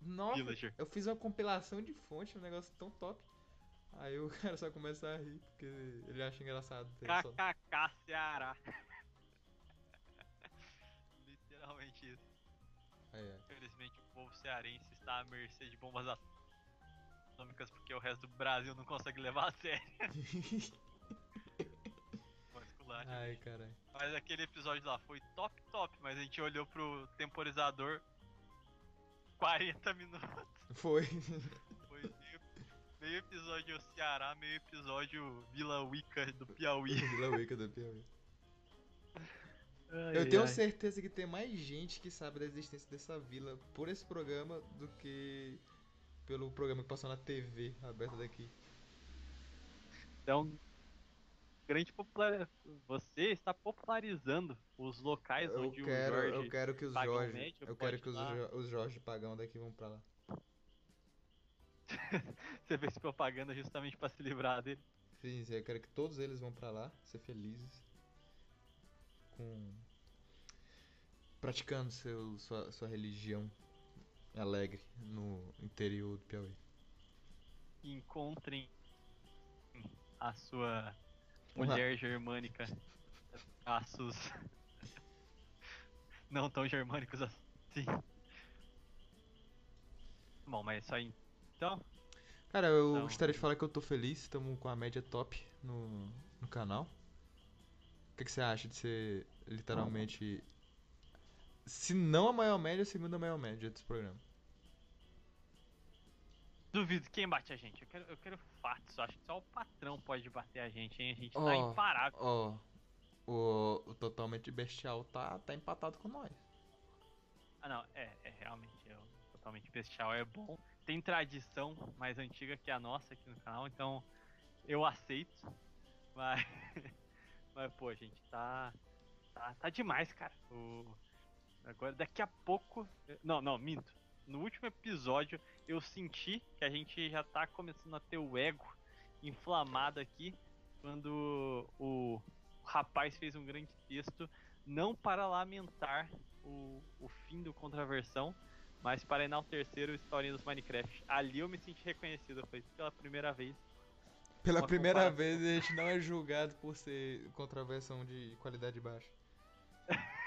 Nossa, Villager. eu fiz uma compilação de fonte, um negócio tão top. Aí o <laughs> cara só começa a rir porque ele acha engraçado. KKK Ceará. <laughs> Literalmente isso. Aí, é. Infelizmente o povo cearense está à mercê de bombas atômicas porque o resto do Brasil não consegue levar a sério. <laughs> Ai, caralho. Mas aquele episódio lá foi top, top, mas a gente olhou pro temporizador 40 minutos. Foi. Foi meio, meio episódio Ceará, meio episódio Vila Wicca do Piauí. <laughs> Vila Wicca do Piauí. Ai, Eu tenho ai. certeza que tem mais gente que sabe da existência dessa vila por esse programa do que pelo programa que passou na TV aberta daqui. Então, grande popular... você está popularizando os locais Eu onde quero, o Jorge eu quero que os Pagão Jorge, Médio eu quero que os. Jo- os Jorge Pagão daqui vão pra lá. <laughs> você fez propaganda justamente pra se livrar dele. Sim, sim, eu quero que todos eles vão pra lá, ser felizes. Com. praticando seu, sua, sua religião alegre no interior do Piauí. Encontrem a sua mulher germânica. Traços. Não tão germânicos assim. Bom, mas só então. Cara, eu Então- gostaria de falar que eu tô feliz, estamos com a média top no, no canal. O que, que você acha de ser literalmente. Se não a maior média, a segunda maior média desse programa? Duvido quem bate a gente. Eu quero, eu quero fatos. Acho que só o patrão pode bater a gente, hein? A gente tá Ó, imparável. Ó, o, o Totalmente Bestial tá, tá empatado com nós. Ah, não, é, é realmente. É, o totalmente bestial é bom. Tem tradição mais antiga que a nossa aqui no canal, então eu aceito. Mas, <laughs> mas pô, a gente tá, tá, tá demais, cara. O, agora, daqui a pouco. Não, não, minto. No último episódio eu senti que a gente já tá começando a ter o ego inflamado aqui quando o rapaz fez um grande texto não para lamentar o, o fim do Contraversão, mas para enaltecer o historinha dos Minecraft. Ali eu me senti reconhecido, foi pela primeira vez. Pela primeira comparação. vez a gente não é julgado por ser contraversão de qualidade baixa.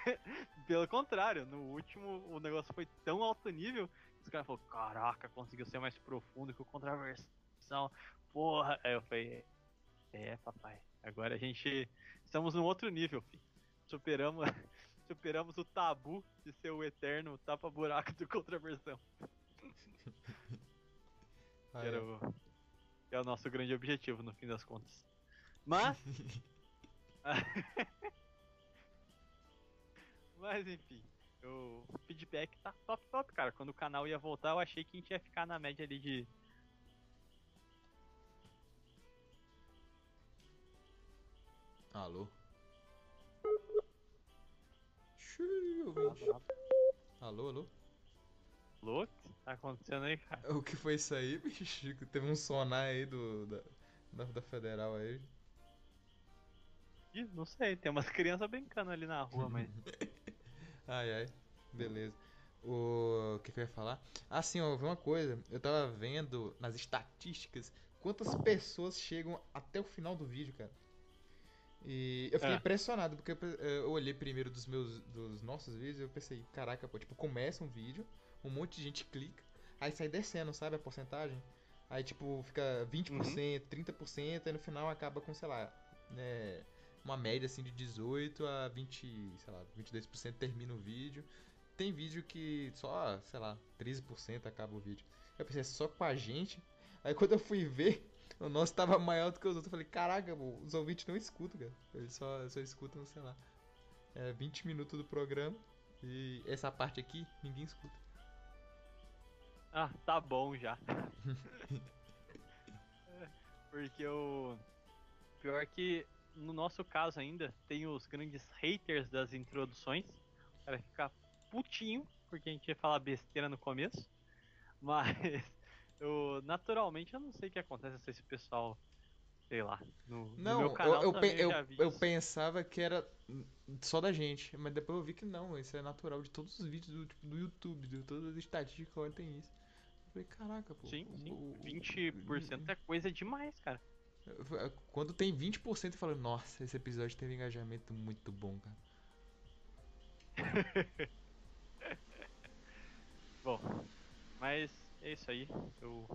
<laughs> Pelo contrário, no último o negócio foi tão alto nível que os caras falaram, caraca, conseguiu ser mais profundo que o Contraversão. Porra! Aí eu falei, é papai, agora a gente estamos num outro nível, filho. Superamos, <laughs> superamos o tabu de ser o eterno tapa-buraco do Contraversão. <laughs> Ah, era o, é o nosso grande objetivo no fim das contas. Mas. Mas enfim, o feedback tá top top, cara. Quando o canal ia voltar, eu achei que a gente ia ficar na média ali de. Alô? Xiii, ouvinte. Alô, alô? Louco? O que tá acontecendo aí, cara? O que foi isso aí, <laughs> bicho? Teve um sonar aí do, da, da, da Federal aí. Ih, não sei, tem umas <laughs> crianças brincando ali na rua, mas. <laughs> Ai, ai. Beleza. O, que, que eu ia falar? Ah, sim, ó, uma coisa. Eu tava vendo nas estatísticas quantas pessoas chegam até o final do vídeo, cara. E eu fiquei É. impressionado, porque eu, pe- eu olhei primeiro dos meus dos nossos vídeos e eu pensei, caraca, pô, tipo, começa um vídeo, um monte de gente clica, aí sai descendo, sabe, a porcentagem? Aí, tipo, fica 20%, 30%, aí no final acaba com, sei lá, né, uma média assim de 18 a 20, sei lá, 22% termina o vídeo. Tem vídeo que só, sei lá, 13% acaba o vídeo. Eu pensei, é só com a gente. Aí quando eu fui ver, o nosso tava maior do que os outros. Eu falei, caraca, os ouvintes não escutam, cara. Eles só, só escutam, sei lá, é, 20 minutos do programa. E essa parte aqui, ninguém escuta. Ah, tá bom já. <laughs> <laughs> Porque o. Pior que no nosso caso ainda tem os grandes haters das introduções. O cara fica putinho, porque a gente ia falar besteira no começo. Mas <laughs> eu, naturalmente eu não sei o que acontece, se o pessoal. Sei lá. No, no Não, meu canal eu, eu, também eu, eu isso. pensava que era só da gente, mas depois eu vi que não, isso é natural de todos os vídeos do, tipo, do YouTube, de todas as estatísticas tem isso. Eu falei, caraca, pô. Sim, sim. o- 20% é coisa demais, cara. Quando tem 20% eu falo, nossa, esse episódio teve um engajamento muito bom, cara. <laughs> Bom, mas é isso aí. Eu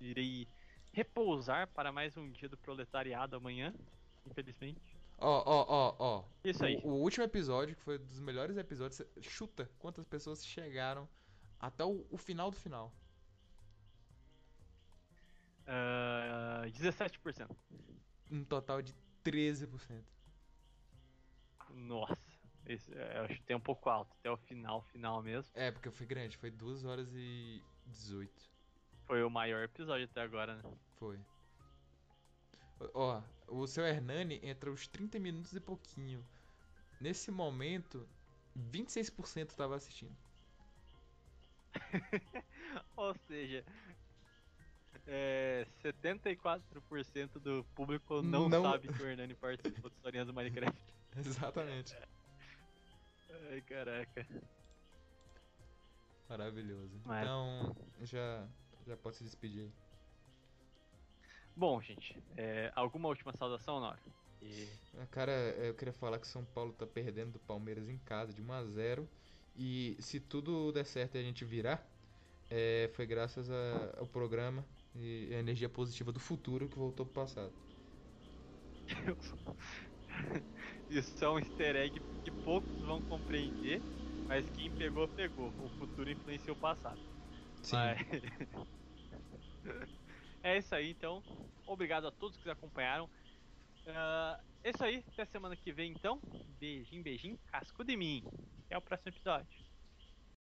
irei repousar para mais um dia do proletariado amanhã, infelizmente. Ó, ó, ó, ó. Isso aí. O, o último episódio, que foi um dos melhores episódios, chuta quantas pessoas chegaram até o, o final do final. Ah, 17%. Um total de 13%. Nossa, esse, é, eu acho que tem um pouco alto, até o final, final mesmo. É, porque foi grande, foi 2 horas e 18. Foi o maior episódio até agora, né? Foi. Ó, o seu Hernani entra os 30 minutos e pouquinho. Nesse momento, 26% tava assistindo. <laughs> Ou seja, é, 74% do público não, Não- sabe que o Hernani participou de historinhas do Minecraft. <laughs> Exatamente. Ai, caraca. Maravilhoso. Mas- Então, já, já pode se despedir. Bom, gente, é, alguma última saudação, Nora? E Ah, Cara, eu queria falar que São Paulo tá perdendo do Palmeiras em casa de 1 a 0 e se tudo der certo e a gente virar, é, foi graças a- ao programa e a energia positiva do futuro que voltou pro passado. <laughs> Isso é um easter egg que poucos vão compreender, mas quem pegou, pegou. O futuro influencia o passado. Sim. Mas- <laughs> é isso aí, então. Obrigado a todos que acompanharam. Ah, é isso aí, até semana que vem então. Beijinho, beijinho, casco de mim. Até o próximo episódio.